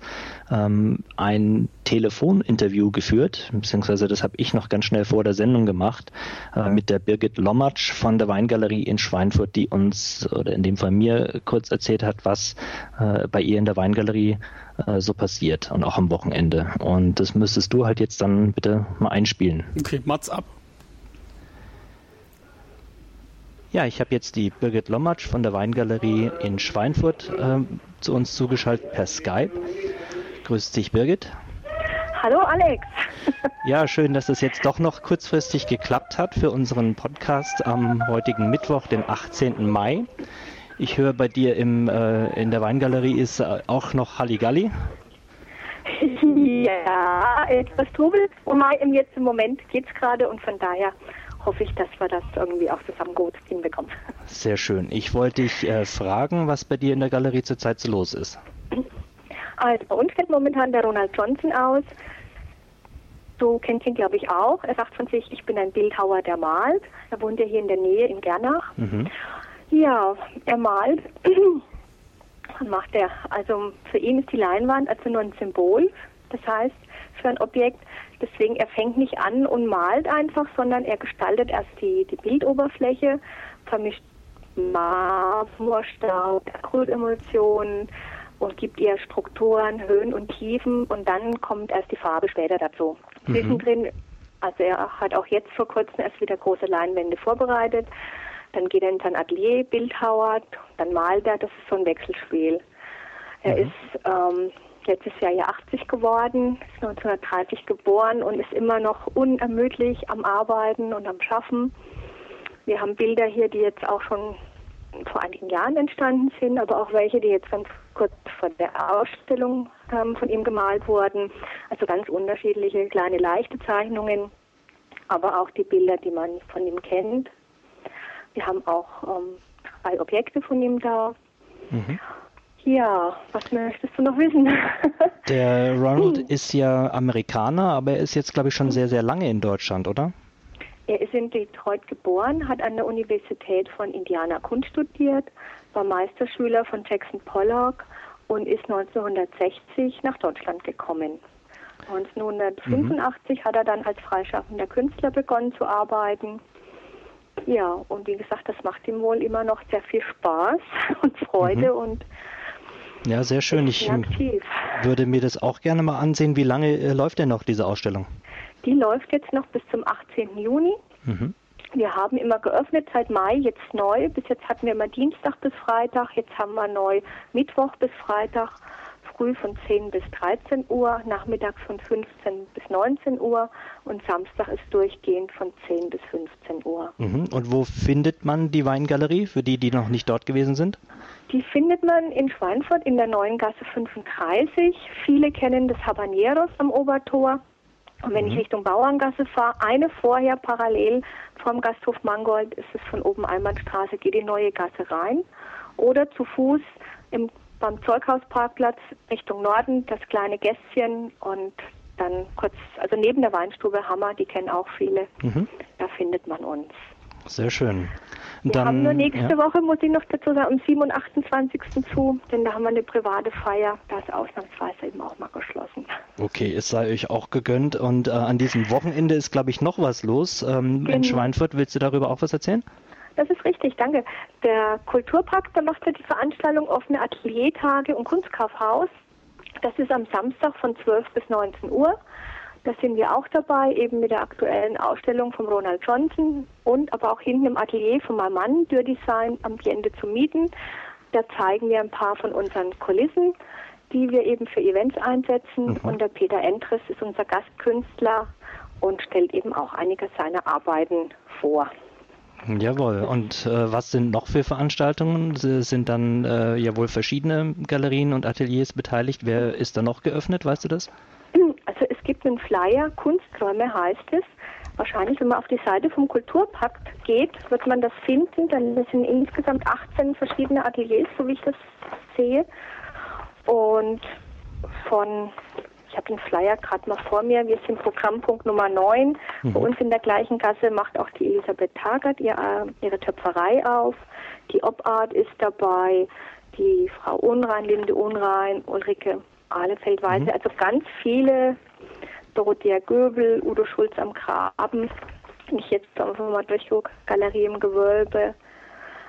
ähm, ein Telefoninterview geführt, beziehungsweise das habe ich noch ganz schnell vor der Sendung gemacht, äh, mit der Birgit Lommatsch von der Weingalerie in Schweinfurt, die uns, oder in dem Fall mir, kurz erzählt hat, was äh, bei ihr in der Weingalerie äh, so passiert und auch am Wochenende. Und das müsstest du halt jetzt dann bitte mal einspielen. Okay, Mats ab. Ja, ich habe jetzt die Birgit Lommatsch von der Weingalerie in Schweinfurt äh, zu uns zugeschaltet per Skype. Grüß dich, Birgit. Hallo, Alex. ja, schön, dass es jetzt doch noch kurzfristig geklappt hat für unseren Podcast am heutigen Mittwoch, dem 18. Mai. Ich höre bei dir im, äh, in der Weingalerie ist äh, auch noch Halligalli. Ja, etwas Trubel. Und jetzt im Moment geht es gerade und von daher hoffe ich, dass wir das irgendwie auch zusammen gut hinbekommen. Sehr schön. Ich wollte dich äh, fragen, was bei dir in der Galerie zurzeit so los ist. Also bei uns fällt momentan der Ronald Johnson aus. Du kennst ihn, glaube ich, auch. Er sagt von sich, ich bin ein Bildhauer, der malt. Er wohnt ja hier in der Nähe in Gernach. Mhm. Ja, er malt. Macht er, also für ihn ist die Leinwand also nur ein Symbol. Das heißt, für ein Objekt, Deswegen, er fängt nicht an und malt einfach, sondern er gestaltet erst die, die Bildoberfläche, vermischt Marmorstaub, Acrylemotionen und gibt ihr Strukturen, Höhen und Tiefen und dann kommt erst die Farbe später dazu. Mhm. Zwischendrin, also er hat auch jetzt vor kurzem erst wieder große Leinwände vorbereitet, dann geht er in sein Atelier, Bildhauer, dann malt er, das ist so ein Wechselspiel. Er mhm. ist ähm, letztes Jahr ja 80 geworden, ist 1930 geboren und ist immer noch unermüdlich am Arbeiten und am Schaffen. Wir haben Bilder hier, die jetzt auch schon vor einigen Jahren entstanden sind, aber auch welche, die jetzt ganz kurz vor der Ausstellung ähm, von ihm gemalt wurden. Also ganz unterschiedliche kleine leichte Zeichnungen. aber auch die Bilder, die man von ihm kennt. Wir haben auch ähm, drei Objekte von ihm da. Mhm. Ja, was möchtest du noch wissen? Der Ronald hm. ist ja Amerikaner, aber er ist jetzt, glaube ich, schon sehr, sehr lange in Deutschland, oder? Er ist in Detroit geboren, hat an der Universität von Indiana Kunst studiert, war Meisterschüler von Jackson Pollock und ist 1960 nach Deutschland gekommen. 1985 mhm. hat er dann als freischaffender Künstler begonnen zu arbeiten. Ja, und wie gesagt, das macht ihm wohl immer noch sehr viel Spaß und Freude mhm. und ja, sehr schön. Ich würde mir das auch gerne mal ansehen. Wie lange äh, läuft denn noch diese Ausstellung? Die läuft jetzt noch bis zum 18. Juni. Mhm. Wir haben immer geöffnet seit Mai, jetzt neu. Bis jetzt hatten wir immer Dienstag bis Freitag, jetzt haben wir neu Mittwoch bis Freitag, früh von 10 bis 13 Uhr, nachmittags von 15 bis 19 Uhr und Samstag ist durchgehend von 10 bis 15 Uhr. Mhm. Und wo findet man die Weingalerie für die, die noch nicht dort gewesen sind? Die findet man in Schweinfurt in der neuen Gasse 35. Viele kennen das Habaneros am Obertor. Und wenn mhm. ich Richtung Bauerngasse fahre, eine vorher parallel vom Gasthof Mangold ist es von oben Einbahnstraße, geht die neue Gasse rein. Oder zu Fuß im, beim Zeughausparkplatz Richtung Norden das kleine Gässchen und dann kurz, also neben der Weinstube Hammer, die kennen auch viele, mhm. da findet man uns. Sehr schön. Wir dann, haben nur nächste ja. Woche, muss ich noch dazu sagen, am 7. und 28. zu, denn da haben wir eine private Feier. Da ist ausnahmsweise eben auch mal geschlossen. Okay, es sei euch auch gegönnt. Und äh, an diesem Wochenende ist, glaube ich, noch was los. Ähm, genau. In Schweinfurt, willst du darüber auch was erzählen? Das ist richtig, danke. Der Kulturpakt, der macht ja die Veranstaltung offene Ateliertage und Kunstkaufhaus. Das ist am Samstag von 12 bis 19 Uhr. Da sind wir auch dabei, eben mit der aktuellen Ausstellung von Ronald Johnson und aber auch hinten im Atelier von meinem Mann, Dürr Design, Ambiente zu mieten. Da zeigen wir ein paar von unseren Kulissen, die wir eben für Events einsetzen. Mhm. Und der Peter Entres ist unser Gastkünstler und stellt eben auch einige seiner Arbeiten vor. Jawohl. Und äh, was sind noch für Veranstaltungen? Sind dann äh, ja wohl verschiedene Galerien und Ateliers beteiligt? Wer ist da noch geöffnet? Weißt du das? Also es gibt einen Flyer, Kunsträume heißt es. Wahrscheinlich, wenn man auf die Seite vom Kulturpakt geht, wird man das finden. Dann sind insgesamt 18 verschiedene Ateliers, so wie ich das sehe. Und von, ich habe den Flyer gerade noch vor mir, wir sind Programmpunkt Nummer 9. Mhm. Bei uns in der gleichen Gasse macht auch die Elisabeth Tagart ihr, ihre Töpferei auf. Die Obart ist dabei, die Frau Unrein, Linde Unrein, Ulrike Ahlefeldweise, mhm. also ganz viele, Dorothea Göbel, Udo Schulz am Graben, wenn ich jetzt einfach mal durchgucke, Galerie im Gewölbe.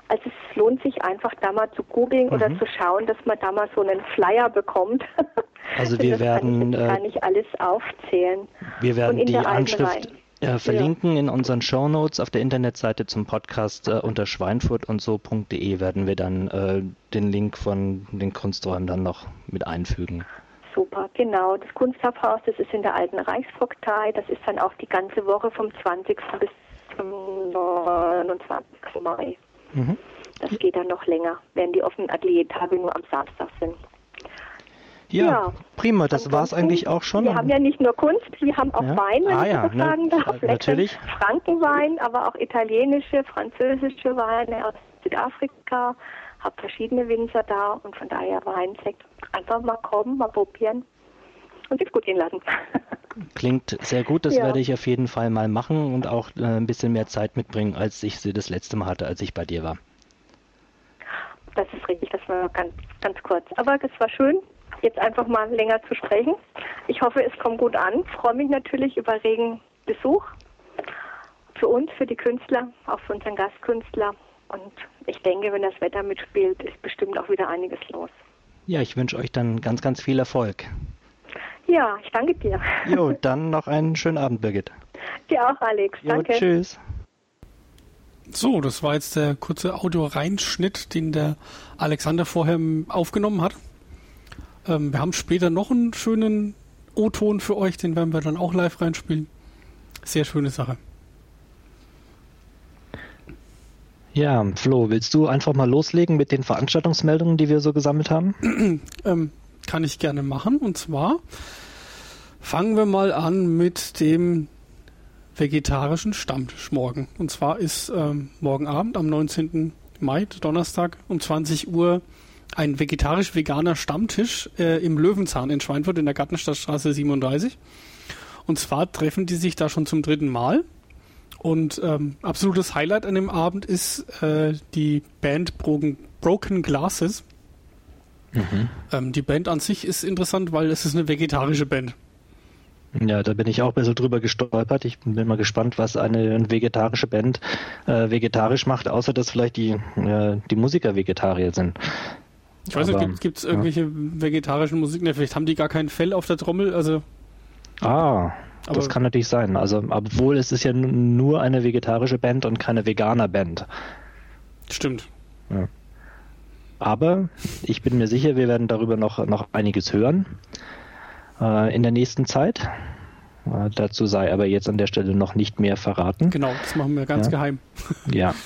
Also es lohnt sich einfach da mal zu googeln mhm. oder zu schauen, dass man da mal so einen Flyer bekommt. Also wir das werden kann ich, kann ich alles aufzählen. Wir werden die Anschrift äh, verlinken ja. in unseren Show Notes auf der Internetseite zum Podcast äh, unter schweinfurt und so.de werden wir dann äh, den Link von den Kunsträumen dann noch mit einfügen. Super, genau. Das Kunsthofhaus, das ist in der alten Reichsvogtei. Das ist dann auch die ganze Woche vom 20. bis zum 29. Mai. Mhm. Das geht dann noch länger, während die offenen Ateliertage nur am Samstag sind. Ja, ja, prima, das war es eigentlich auch schon. Wir haben ja nicht nur Kunst, wir haben auch ja. Wein, wenn ah, ich ja, das ne, sagen darf. Natürlich. Frankenwein, aber auch italienische, französische Weine aus Südafrika. Hab verschiedene Winzer da und von daher Wein, Sekt. Einfach mal kommen, mal probieren und sich gut gehen lassen. Klingt sehr gut, das ja. werde ich auf jeden Fall mal machen und auch äh, ein bisschen mehr Zeit mitbringen, als ich sie das letzte Mal hatte, als ich bei dir war. Das ist richtig, das war ganz, ganz kurz. Aber es war schön, jetzt einfach mal länger zu sprechen. Ich hoffe, es kommt gut an. Ich freue mich natürlich über regen Besuch für uns, für die Künstler, auch für unseren Gastkünstler. Und ich denke, wenn das Wetter mitspielt, ist bestimmt auch wieder einiges los. Ja, ich wünsche euch dann ganz, ganz viel Erfolg. Ja, ich danke dir. Jo, dann noch einen schönen Abend, Birgit. Dir auch, Alex. Jo, danke. Tschüss. So, das war jetzt der kurze Audio-Reinschnitt, den der Alexander vorher aufgenommen hat. Ähm, wir haben später noch einen schönen O-Ton für euch, den werden wir dann auch live reinspielen. Sehr schöne Sache. Ja, Flo, willst du einfach mal loslegen mit den Veranstaltungsmeldungen, die wir so gesammelt haben? ähm, kann ich gerne machen. Und zwar fangen wir mal an mit dem vegetarischen Stammtisch morgen. Und zwar ist ähm, morgen Abend am 19. Mai, Donnerstag um 20 Uhr ein vegetarisch-veganer Stammtisch äh, im Löwenzahn in Schweinfurt in der Gartenstadtstraße 37. Und zwar treffen die sich da schon zum dritten Mal. Und ähm, absolutes Highlight an dem Abend ist äh, die Band Broken, Broken Glasses. Mhm. Ähm, die Band an sich ist interessant, weil es ist eine vegetarische Band. Ja, da bin ich auch ein bisschen drüber gestolpert. Ich bin mal gespannt, was eine vegetarische Band äh, vegetarisch macht, außer dass vielleicht die, äh, die Musiker Vegetarier sind. Ich weiß Aber, nicht, gibt es irgendwelche ja. vegetarischen Musiken? vielleicht haben die gar kein Fell auf der Trommel, also. Ah, aber das kann natürlich sein. Also, obwohl es ist ja nur eine vegetarische Band und keine veganer Band. Stimmt. Ja. Aber ich bin mir sicher, wir werden darüber noch, noch einiges hören äh, in der nächsten Zeit. Äh, dazu sei aber jetzt an der Stelle noch nicht mehr verraten. Genau, das machen wir ganz ja. geheim. Ja.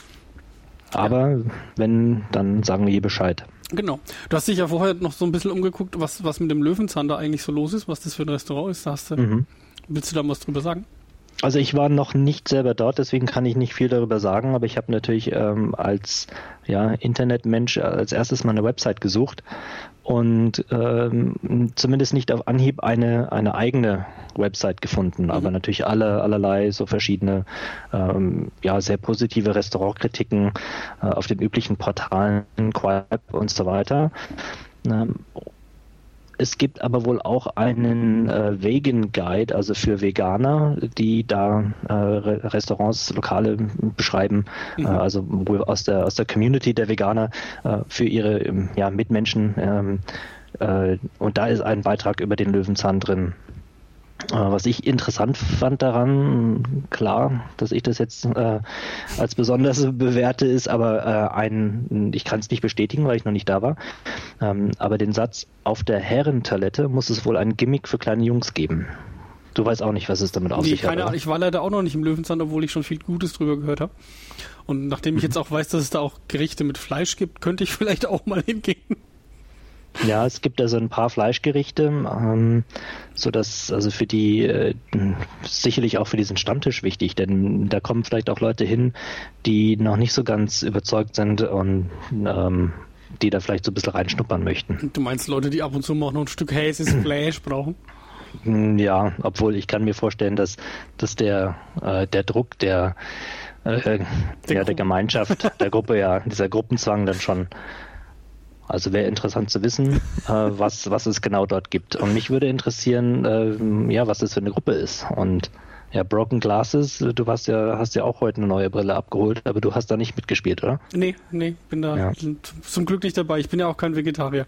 Aber ja. wenn, dann sagen wir hier Bescheid. Genau. Du hast dich ja vorher noch so ein bisschen umgeguckt, was, was mit dem Löwenzahn da eigentlich so los ist, was das für ein Restaurant ist. Da hast du, mhm. Willst du da was drüber sagen? Also ich war noch nicht selber dort, deswegen kann ich nicht viel darüber sagen, aber ich habe natürlich ähm, als ja, Internetmensch als erstes mal eine Website gesucht und ähm, zumindest nicht auf Anhieb eine, eine eigene Website gefunden, mhm. aber natürlich alle, allerlei so verschiedene ähm, ja, sehr positive Restaurantkritiken äh, auf den üblichen Portalen, Quip und so weiter. Es gibt aber wohl auch einen äh, Vegan Guide, also für Veganer, die da äh, Restaurants, Lokale beschreiben, mhm. äh, also wohl aus der aus der Community der Veganer äh, für ihre ähm, ja, Mitmenschen. Ähm, äh, und da ist ein Beitrag über den Löwenzahn drin. Äh, was ich interessant fand daran, klar, dass ich das jetzt äh, als besonders bewerte, ist aber äh, ein, ich kann es nicht bestätigen, weil ich noch nicht da war, ähm, aber den Satz, auf der Herrentoilette muss es wohl ein Gimmick für kleine Jungs geben. Du weißt auch nicht, was es damit auf nee, sich keine hat. Ich war leider auch noch nicht im Löwenzahn, obwohl ich schon viel Gutes drüber gehört habe. Und nachdem ich jetzt auch weiß, dass es da auch Gerichte mit Fleisch gibt, könnte ich vielleicht auch mal hingehen. Ja, es gibt also ein paar Fleischgerichte, ähm, so dass also für die äh, sicherlich auch für diesen Stammtisch wichtig, denn da kommen vielleicht auch Leute hin, die noch nicht so ganz überzeugt sind und ähm, die da vielleicht so ein bisschen reinschnuppern möchten. Du meinst Leute, die ab und zu mal noch ein Stück Häses Fleisch brauchen? Hm, ja, obwohl ich kann mir vorstellen, dass, dass der, äh, der Druck der, äh, der, ja, der Gemeinschaft, der Gruppe, ja, dieser Gruppenzwang dann schon also wäre interessant zu wissen, äh, was, was es genau dort gibt. Und mich würde interessieren, äh, ja, was das für eine Gruppe ist. Und ja, Broken Glasses, du hast ja, hast ja auch heute eine neue Brille abgeholt, aber du hast da nicht mitgespielt, oder? Nee, nee, bin da ja. zum Glück nicht dabei. Ich bin ja auch kein Vegetarier.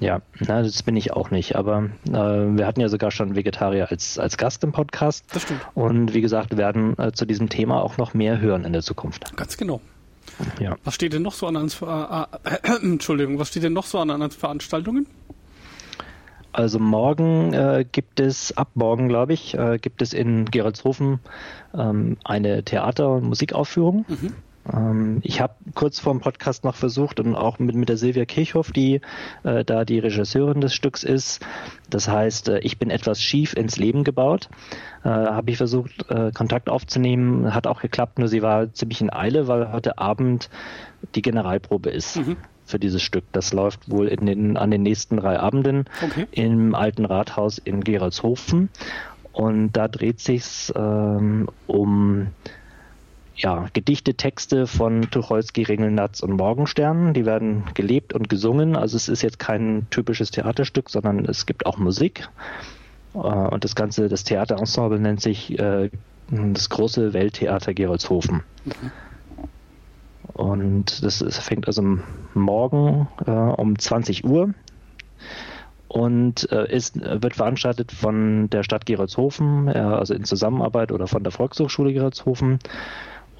Ja, na, das bin ich auch nicht. Aber äh, wir hatten ja sogar schon Vegetarier als, als Gast im Podcast. Das stimmt. Und wie gesagt, werden äh, zu diesem Thema auch noch mehr hören in der Zukunft. Ganz genau. Ja. Was steht denn noch so an, an äh, äh, Entschuldigung, was steht denn noch so an, an Veranstaltungen? Also morgen äh, gibt es, ab morgen glaube ich, äh, gibt es in Geroldshofen ähm, eine Theater- und Musikaufführung. Mhm. Ähm, ich habe kurz vor dem Podcast noch versucht und auch mit, mit der Silvia Kirchhoff, die äh, da die Regisseurin des Stücks ist, das heißt, äh, ich bin etwas schief ins Leben gebaut, äh, habe ich versucht, äh, Kontakt aufzunehmen, hat auch geklappt, nur sie war ziemlich in Eile, weil heute Abend die Generalprobe ist. Mhm für dieses Stück. Das läuft wohl in den, an den nächsten drei Abenden okay. im alten Rathaus in Geroldshofen. Und da dreht sich ähm, um ja, Gedichte, Texte von Tucholsky, Ringelnatz und Morgenstern. Die werden gelebt und gesungen. Also es ist jetzt kein typisches Theaterstück, sondern es gibt auch Musik. Äh, und das ganze, das Theaterensemble nennt sich äh, das große Welttheater Geroldshofen. Mhm. Und das, fängt also morgen äh, um 20 Uhr und äh, ist, wird veranstaltet von der Stadt Geroldshofen, äh, also in Zusammenarbeit oder von der Volkshochschule Geroldshofen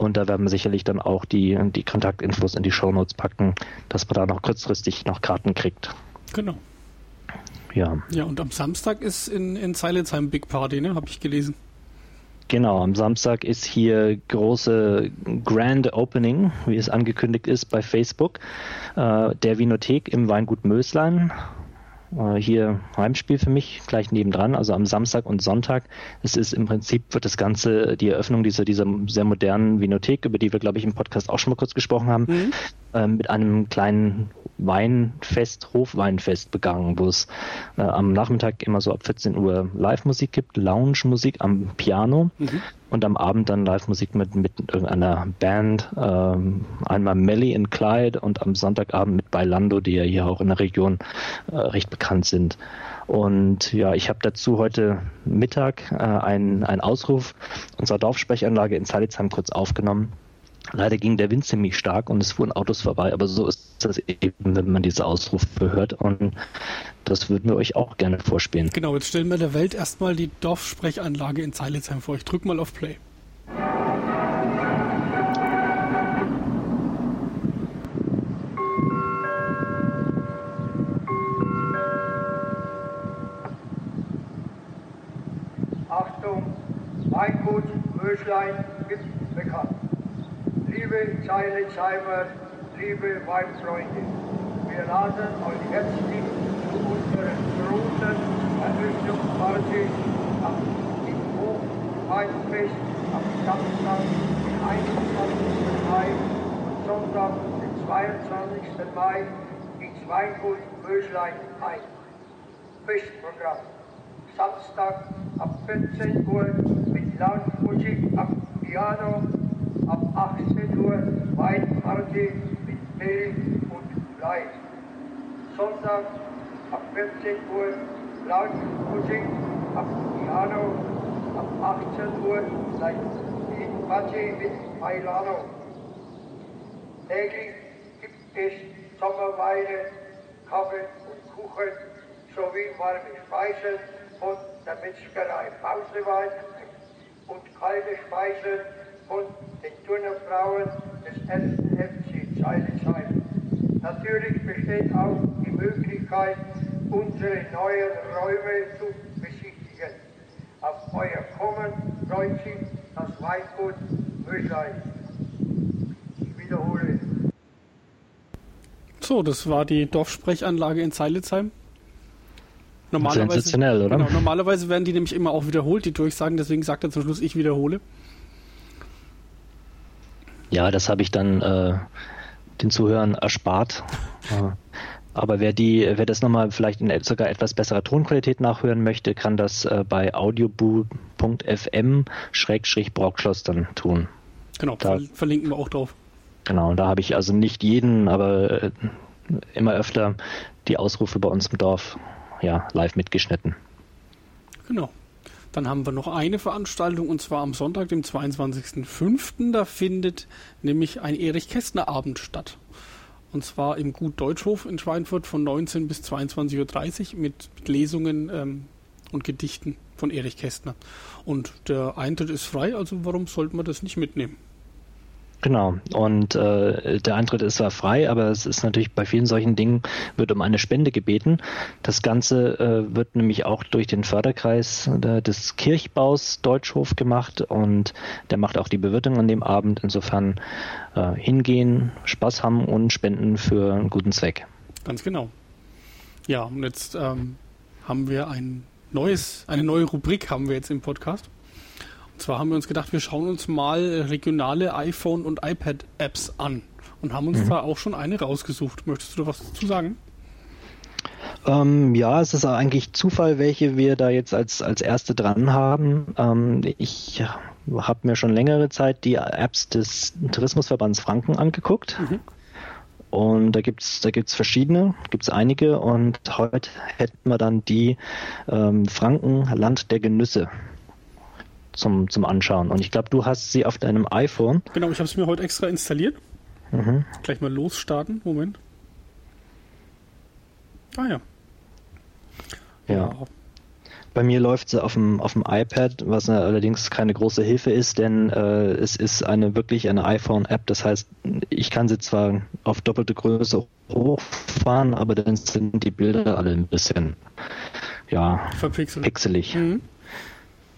und da werden wir sicherlich dann auch die, die Kontaktinfos in die Shownotes packen, dass man da noch kurzfristig noch Karten kriegt. Genau. Ja. Ja, und am Samstag ist in, in Seilitzheim Big Party, ne? Habe ich gelesen. Genau, am Samstag ist hier große Grand Opening, wie es angekündigt ist bei Facebook, äh, der Vinothek im Weingut Möslein. Äh, hier Heimspiel für mich, gleich nebendran, also am Samstag und Sonntag. Es ist im Prinzip wird das Ganze, die Eröffnung dieser, dieser sehr modernen Vinothek, über die wir, glaube ich, im Podcast auch schon mal kurz gesprochen haben, mhm. äh, mit einem kleinen Weinfest, Hofweinfest begangen, wo es äh, am Nachmittag immer so ab 14 Uhr Live-Musik gibt, Lounge-Musik am Piano. Mhm und am Abend dann Live-Musik mit, mit irgendeiner Band. Ähm, einmal Melly in Clyde und am Sonntagabend mit Bailando, die ja hier auch in der Region äh, recht bekannt sind. Und ja, ich habe dazu heute Mittag äh, einen, einen Ausruf unserer Dorfsprechanlage in Salitzheim kurz aufgenommen. Leider ging der Wind ziemlich stark und es fuhren Autos vorbei, aber so ist das eben, wenn man diese Ausrufe hört und das würden wir euch auch gerne vorspielen. Genau, jetzt stellen wir der Welt erstmal die Dorfsprechanlage in Zeilitzheim vor. Ich drück mal auf Play. Achtung, Weingut Möschlein. Liebe Zeilitzheimer, liebe Weinfreunde, wir laden euch herzlich zu unserer großen Eröffnungsparty am Hochweinfest am Samstag, den 21. Mai und Sonntag, den 22. Mai ins Weingut Möschlein ein. Festprogramm. Samstag ab 14 Uhr mit Lautmusik am Piano ab 18 Weinparty mit Bill und Fleisch. Sonntag ab 14 Uhr Lautmusik ab Piano, ab 18 Uhr Party mit Bailano. Täglich gibt es Sommerweine, Kaffee und Kuchen sowie warme Speisen von der Metzgerei Pausewein und kalte Speisen von den Turnerfrauen des FC Zeilesheim. Natürlich besteht auch die Möglichkeit, unsere neuen Räume zu besichtigen. Auf euer Kommen freut sich das Weingut Möschlein. Ich wiederhole. So, das war die Dorfsprechanlage in Zeilitzheim. Normalerweise, oder? Genau, normalerweise werden die nämlich immer auch wiederholt, die Durchsagen, deswegen sagt er zum Schluss, ich wiederhole. Ja, das habe ich dann äh, den Zuhörern erspart. Aber wer die, wer das nochmal vielleicht in sogar etwas besserer Tonqualität nachhören möchte, kann das äh, bei audioboo.fm Schrägstrich Brockschloss dann tun. Genau, da, verlinken wir auch drauf. Genau, da habe ich also nicht jeden, aber äh, immer öfter die Ausrufe bei uns im Dorf ja, live mitgeschnitten. Genau. Dann haben wir noch eine Veranstaltung und zwar am Sonntag, dem 22.05. Da findet nämlich ein Erich Kästner Abend statt. Und zwar im Gut Deutschhof in Schweinfurt von 19 bis 22.30 Uhr mit, mit Lesungen ähm, und Gedichten von Erich Kästner. Und der Eintritt ist frei, also warum sollte man das nicht mitnehmen? Genau. Und äh, der Eintritt ist zwar frei, aber es ist natürlich bei vielen solchen Dingen wird um eine Spende gebeten. Das Ganze äh, wird nämlich auch durch den Förderkreis äh, des Kirchbaus Deutschhof gemacht und der macht auch die Bewirtung an dem Abend. Insofern äh, hingehen, Spaß haben und spenden für einen guten Zweck. Ganz genau. Ja, und jetzt ähm, haben wir ein neues, eine neue Rubrik haben wir jetzt im Podcast zwar haben wir uns gedacht, wir schauen uns mal regionale iPhone- und iPad-Apps an und haben uns mhm. da auch schon eine rausgesucht. Möchtest du da was dazu sagen? Ähm, ja, es ist eigentlich Zufall, welche wir da jetzt als, als erste dran haben. Ähm, ich habe mir schon längere Zeit die Apps des Tourismusverbands Franken angeguckt. Mhm. Und da gibt's da gibt's verschiedene, gibt's einige und heute hätten wir dann die ähm, Franken Land der Genüsse zum, zum Anschauen. Und ich glaube, du hast sie auf deinem iPhone. Genau, ich habe es mir heute extra installiert. Mhm. Gleich mal losstarten. Moment. Ah ja. Ja. Wow. Bei mir läuft sie auf dem, auf dem iPad, was allerdings keine große Hilfe ist, denn äh, es ist eine wirklich eine iPhone-App. Das heißt, ich kann sie zwar auf doppelte Größe hochfahren, aber dann sind die Bilder alle ein bisschen ja, Verpixelt. pixelig. Mhm.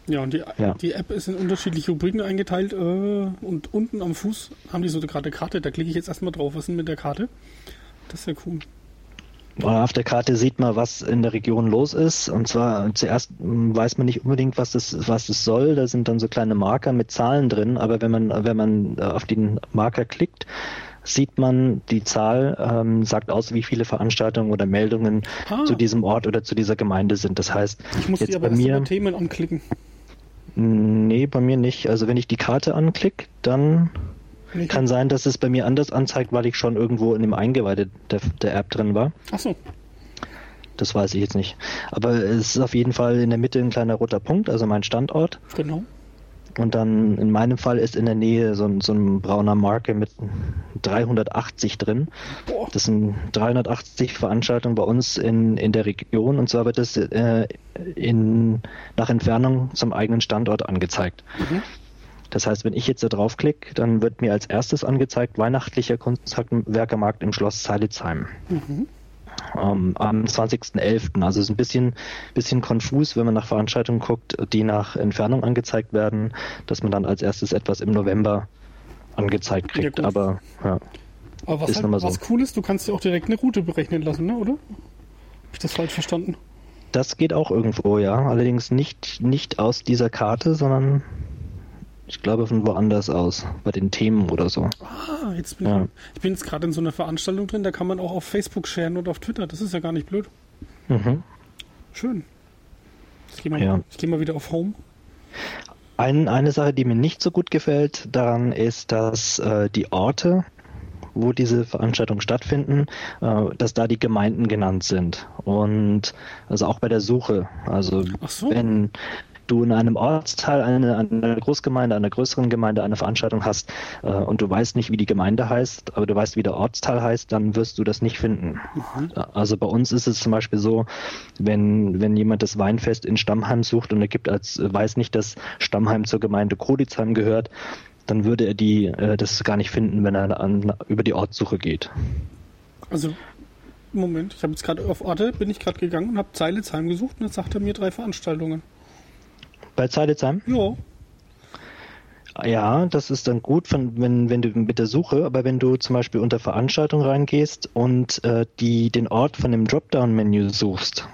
Ja, und die, ja. die App ist in unterschiedliche Rubriken eingeteilt äh, und unten am Fuß haben die so gerade eine Karte. Da klicke ich jetzt erstmal drauf. Was ist denn mit der Karte? Das ist ja cool. Auf der Karte sieht man, was in der Region los ist. Und zwar zuerst hm, weiß man nicht unbedingt, was das, was das soll. Da sind dann so kleine Marker mit Zahlen drin. Aber wenn man, wenn man äh, auf den Marker klickt, sieht man, die Zahl ähm, sagt aus, wie viele Veranstaltungen oder Meldungen ah. zu diesem Ort oder zu dieser Gemeinde sind. Das heißt, ich muss jetzt die aber bei mir Themen anklicken. Nee, bei mir nicht. Also wenn ich die Karte anklicke, dann nicht. kann sein, dass es bei mir anders anzeigt, weil ich schon irgendwo in dem Eingeweide der, der App drin war. Ach so. Das weiß ich jetzt nicht. Aber es ist auf jeden Fall in der Mitte ein kleiner roter Punkt, also mein Standort. Genau. Und dann in meinem Fall ist in der Nähe so ein, so ein brauner Marke mit 380 drin. Boah. Das sind 380 Veranstaltungen bei uns in, in der Region und zwar wird das äh, in, nach Entfernung zum eigenen Standort angezeigt. Mhm. Das heißt, wenn ich jetzt da draufklicke, dann wird mir als erstes angezeigt weihnachtlicher Kunstwerkermarkt im Schloss Seilitzheim. Mhm ähm, am 20.11. Also es ist ein bisschen, bisschen konfus, wenn man nach Veranstaltungen guckt, die nach Entfernung angezeigt werden, dass man dann als erstes etwas im November angezeigt kriegt. Ja, Aber ja. Aber was, halt, so. was cool ist, du kannst dir auch direkt eine Route berechnen lassen, ne? oder? Habe ich das falsch verstanden? Das geht auch irgendwo, ja. Allerdings nicht, nicht aus dieser Karte, sondern ich glaube von woanders aus, bei den Themen oder so. Ah, jetzt bin ja. ich, bin jetzt gerade in so einer Veranstaltung drin, da kann man auch auf Facebook sharen und auf Twitter. Das ist ja gar nicht blöd. Mhm. Schön. Ich gehe mal, ja. geh mal wieder auf Home. Ein, eine Sache, die mir nicht so gut gefällt daran, ist, dass äh, die Orte, wo diese Veranstaltungen stattfinden, äh, dass da die Gemeinden genannt sind. Und also auch bei der Suche. Also so. wenn, du in einem Ortsteil, eine, einer Großgemeinde, einer größeren Gemeinde eine Veranstaltung hast äh, und du weißt nicht, wie die Gemeinde heißt, aber du weißt, wie der Ortsteil heißt, dann wirst du das nicht finden. Mhm. Also bei uns ist es zum Beispiel so, wenn, wenn jemand das Weinfest in Stammheim sucht und er gibt als, weiß nicht, dass Stammheim zur Gemeinde Koditzheim gehört, dann würde er die, äh, das gar nicht finden, wenn er an, über die Ortssuche geht. Also Moment, ich habe jetzt gerade auf Orte, bin ich gerade gegangen und habe Zeilitzheim gesucht und jetzt sagt er mir drei Veranstaltungen. Bei Zeilitzheim? Ja. Ja, das ist dann gut, von, wenn, wenn du mit der Suche, aber wenn du zum Beispiel unter Veranstaltung reingehst und äh, die, den Ort von dem Dropdown-Menü suchst,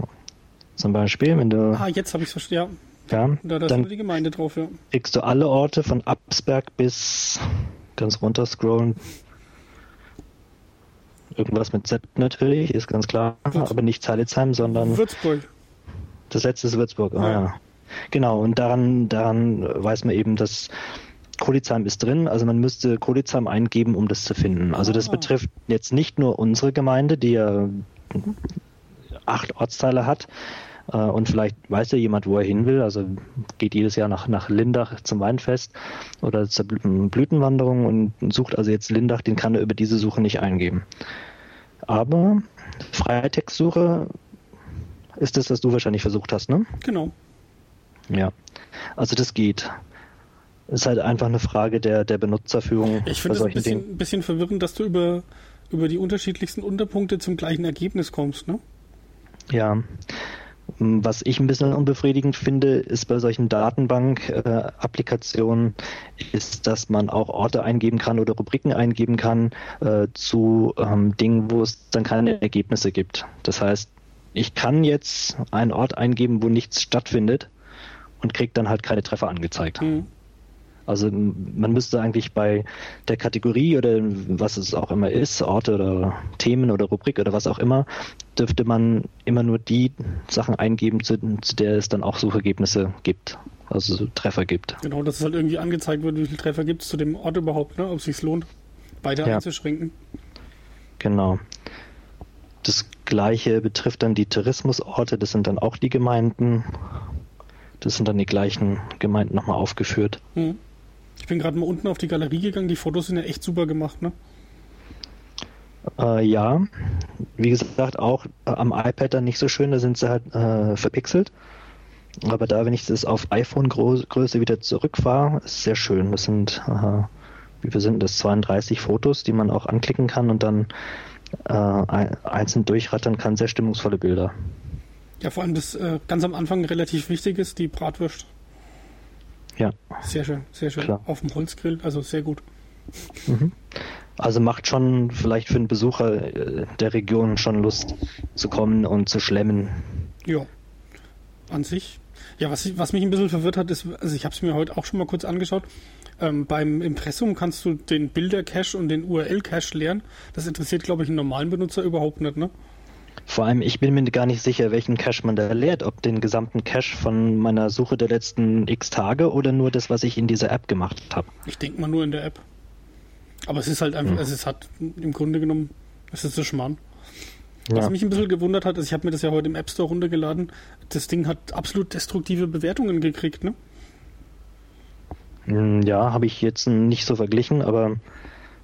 zum Beispiel, wenn du. Ah, jetzt habe ich es verstanden. Ja, ja da ist dann die Gemeinde drauf, ja. Kriegst du alle Orte von Absberg bis ganz runter scrollen. Irgendwas mit Z natürlich, ist ganz klar, Würzburg. aber nicht Zeilitzheim, sondern. Würzburg. Das letzte ist Würzburg, ah ja. ja. Genau, und daran, daran weiß man eben, dass Kolizheim ist drin, also man müsste Kolizheim eingeben, um das zu finden. Also das ah. betrifft jetzt nicht nur unsere Gemeinde, die ja acht Ortsteile hat, äh, und vielleicht weiß ja jemand, wo er hin will. Also geht jedes Jahr nach, nach Lindach zum Weinfest oder zur Blütenwanderung und sucht also jetzt Lindach, den kann er über diese Suche nicht eingeben. Aber Freitextsuche ist das, was du wahrscheinlich versucht hast, ne? Genau. Ja, also das geht. Ist halt einfach eine Frage der, der Benutzerführung. Ich finde es ein bisschen, bisschen, verwirrend, dass du über, über die unterschiedlichsten Unterpunkte zum gleichen Ergebnis kommst, ne? Ja. Was ich ein bisschen unbefriedigend finde, ist bei solchen Datenbank-Applikationen, äh, ist, dass man auch Orte eingeben kann oder Rubriken eingeben kann äh, zu ähm, Dingen, wo es dann keine Ergebnisse gibt. Das heißt, ich kann jetzt einen Ort eingeben, wo nichts stattfindet und kriegt dann halt keine Treffer angezeigt. Mhm. Also man müsste eigentlich bei der Kategorie oder was es auch immer ist, Orte oder Themen oder Rubrik oder was auch immer, dürfte man immer nur die Sachen eingeben, zu, zu der es dann auch Suchergebnisse gibt. Also so Treffer gibt. Genau, dass es halt irgendwie angezeigt wird, wie viele Treffer gibt es zu dem Ort überhaupt, ne? ob es sich lohnt, beide ja. einzuschränken. Genau. Das gleiche betrifft dann die Tourismusorte, das sind dann auch die Gemeinden das sind dann die gleichen Gemeinden nochmal aufgeführt. Hm. Ich bin gerade mal unten auf die Galerie gegangen. Die Fotos sind ja echt super gemacht, ne? Äh, ja, wie gesagt, auch äh, am iPad dann nicht so schön, da sind sie halt äh, verpixelt. Aber da, wenn ich das auf iPhone-Größe wieder zurückfahre, ist sehr schön. Das sind, äh, wie viel sind das? 32 Fotos, die man auch anklicken kann und dann äh, einzeln durchrattern kann. Sehr stimmungsvolle Bilder. Ja, vor allem das äh, ganz am Anfang relativ wichtig ist, die Bratwurst. Ja. Sehr schön, sehr schön. Klar. Auf dem Holzgrill, also sehr gut. Mhm. Also macht schon vielleicht für einen Besucher äh, der Region schon Lust zu kommen und zu schlemmen. Ja, an sich. Ja, was, was mich ein bisschen verwirrt hat, ist, also ich habe es mir heute auch schon mal kurz angeschaut. Ähm, beim Impressum kannst du den Bilder-Cache und den URL-Cache lernen. Das interessiert, glaube ich, einen normalen Benutzer überhaupt nicht, ne? Vor allem, ich bin mir gar nicht sicher, welchen Cache man da leert. Ob den gesamten Cache von meiner Suche der letzten x Tage oder nur das, was ich in dieser App gemacht habe. Ich denke mal nur in der App. Aber es ist halt einfach, hm. es ist halt im Grunde genommen, es ist so Schmarrn. Was ja. mich ein bisschen gewundert hat, ist, ich habe mir das ja heute im App Store runtergeladen, das Ding hat absolut destruktive Bewertungen gekriegt, ne? Hm, ja, habe ich jetzt nicht so verglichen, aber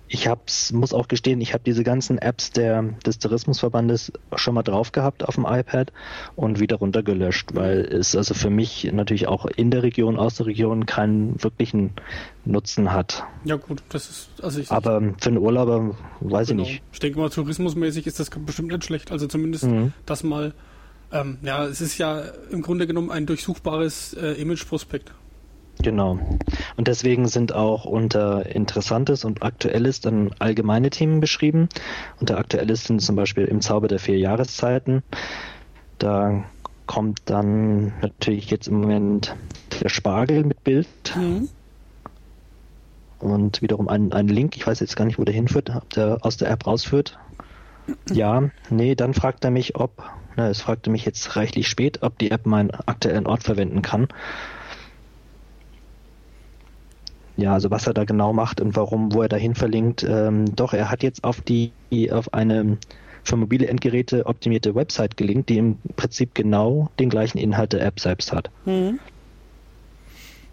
ich hab's, muss auch gestehen, ich habe diese ganzen Apps der, des Tourismusverbandes schon mal drauf gehabt auf dem iPad und wieder runtergelöscht, weil es also für mich natürlich auch in der Region, aus der Region keinen wirklichen Nutzen hat. Ja gut, das ist, also ich, Aber für einen Urlauber weiß genau. ich nicht. Ich denke mal, tourismusmäßig ist das bestimmt nicht schlecht. Also zumindest mhm. das mal, ähm, ja, es ist ja im Grunde genommen ein durchsuchbares äh, Image-Prospekt. Genau. Und deswegen sind auch unter Interessantes und Aktuelles dann allgemeine Themen beschrieben. Unter Aktuelles sind zum Beispiel im Zauber der vier Jahreszeiten. Da kommt dann natürlich jetzt im Moment der Spargel mit Bild. Mhm. Und wiederum ein, ein Link, ich weiß jetzt gar nicht, wo der hinführt, ob der aus der App rausführt. Ja, nee, dann fragt er mich, ob, na, es fragte mich jetzt reichlich spät, ob die App meinen aktuellen Ort verwenden kann ja, also was er da genau macht und warum, wo er dahin verlinkt. Ähm, doch, er hat jetzt auf die, auf eine für mobile Endgeräte optimierte Website gelinkt, die im Prinzip genau den gleichen Inhalt der App selbst hat. Mhm.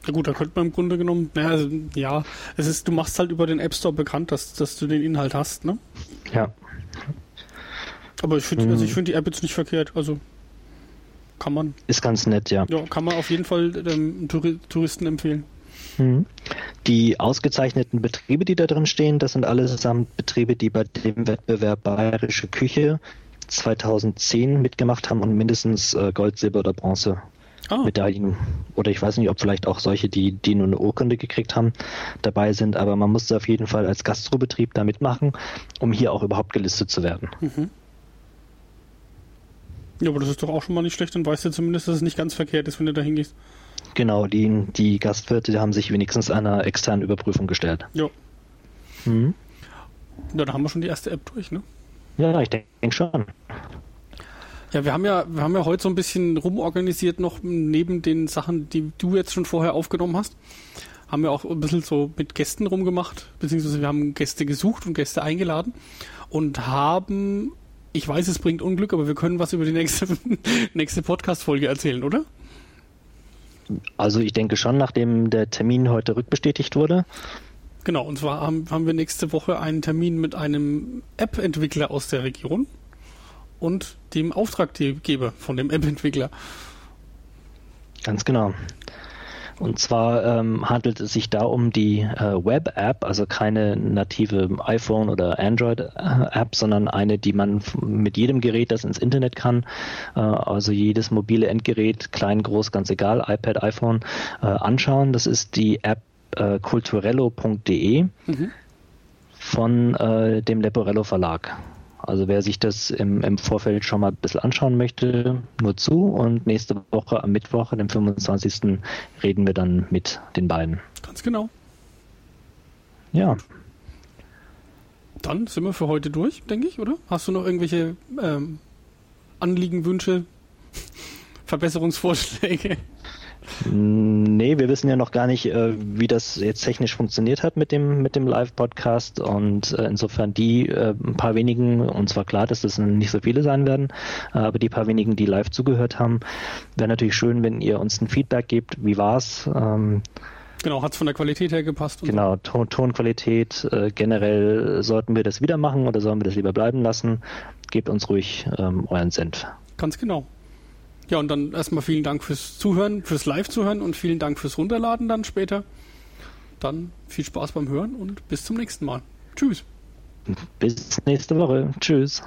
Ja gut, da könnte man im Grunde genommen, naja, also, ja, es ist, du machst halt über den App Store bekannt, dass, dass du den Inhalt hast, ne? Ja. Aber ich finde, mhm. also ich finde die App jetzt nicht verkehrt, also kann man. Ist ganz nett, ja. Ja, kann man auf jeden Fall ähm, Touristen empfehlen. Mhm. Die ausgezeichneten Betriebe, die da drin stehen, das sind allesamt Betriebe, die bei dem Wettbewerb Bayerische Küche 2010 mitgemacht haben und mindestens äh, Gold, Silber oder Bronze oh. Medaillen oder ich weiß nicht, ob vielleicht auch solche, die, die nur eine Urkunde gekriegt haben, dabei sind, aber man musste auf jeden Fall als Gastrobetrieb da mitmachen, um hier auch überhaupt gelistet zu werden. Mhm. Ja, aber das ist doch auch schon mal nicht schlecht, dann weißt du zumindest, dass es nicht ganz verkehrt ist, wenn du da hingehst. Genau, die, die Gastwirte haben sich wenigstens einer externen Überprüfung gestellt. Ja. Mhm. Ja, da haben wir schon die erste App durch, ne? Ja, ich denke denk schon. Ja, wir haben ja, wir haben ja heute so ein bisschen rumorganisiert noch neben den Sachen, die du jetzt schon vorher aufgenommen hast. Haben wir auch ein bisschen so mit Gästen rumgemacht, beziehungsweise wir haben Gäste gesucht und Gäste eingeladen und haben, ich weiß, es bringt Unglück, aber wir können was über die nächste, nächste Podcast-Folge erzählen, oder? Also ich denke schon, nachdem der Termin heute rückbestätigt wurde. Genau, und zwar haben, haben wir nächste Woche einen Termin mit einem App-Entwickler aus der Region und dem Auftraggeber von dem App-Entwickler. Ganz genau. Und zwar ähm, handelt es sich da um die äh, Web-App, also keine native iPhone- oder Android-App, sondern eine, die man mit jedem Gerät, das ins Internet kann, äh, also jedes mobile Endgerät, klein, groß, ganz egal, iPad, iPhone, äh, anschauen. Das ist die App äh, culturello.de mhm. von äh, dem Leporello Verlag. Also wer sich das im, im Vorfeld schon mal ein bisschen anschauen möchte, nur zu. Und nächste Woche am Mittwoch, dem 25. reden wir dann mit den beiden. Ganz genau. Ja. Dann sind wir für heute durch, denke ich, oder? Hast du noch irgendwelche ähm, Anliegen, Wünsche, Verbesserungsvorschläge? Nee, wir wissen ja noch gar nicht, äh, wie das jetzt technisch funktioniert hat mit dem, mit dem Live-Podcast und äh, insofern die äh, ein paar wenigen, und zwar klar, dass das nicht so viele sein werden, aber die paar wenigen, die live zugehört haben, wäre natürlich schön, wenn ihr uns ein Feedback gebt. Wie war's? Ähm, Genau, hat es von der Qualität her gepasst? Genau, Ton Tonqualität. Äh, generell sollten wir das wieder machen oder sollen wir das lieber bleiben lassen? Gebt uns ruhig ähm, euren Senf. Ganz genau. Ja, und dann erstmal vielen Dank fürs Zuhören, fürs Live-Zuhören und vielen Dank fürs Runterladen dann später. Dann viel Spaß beim Hören und bis zum nächsten Mal. Tschüss. Bis nächste Woche. Tschüss.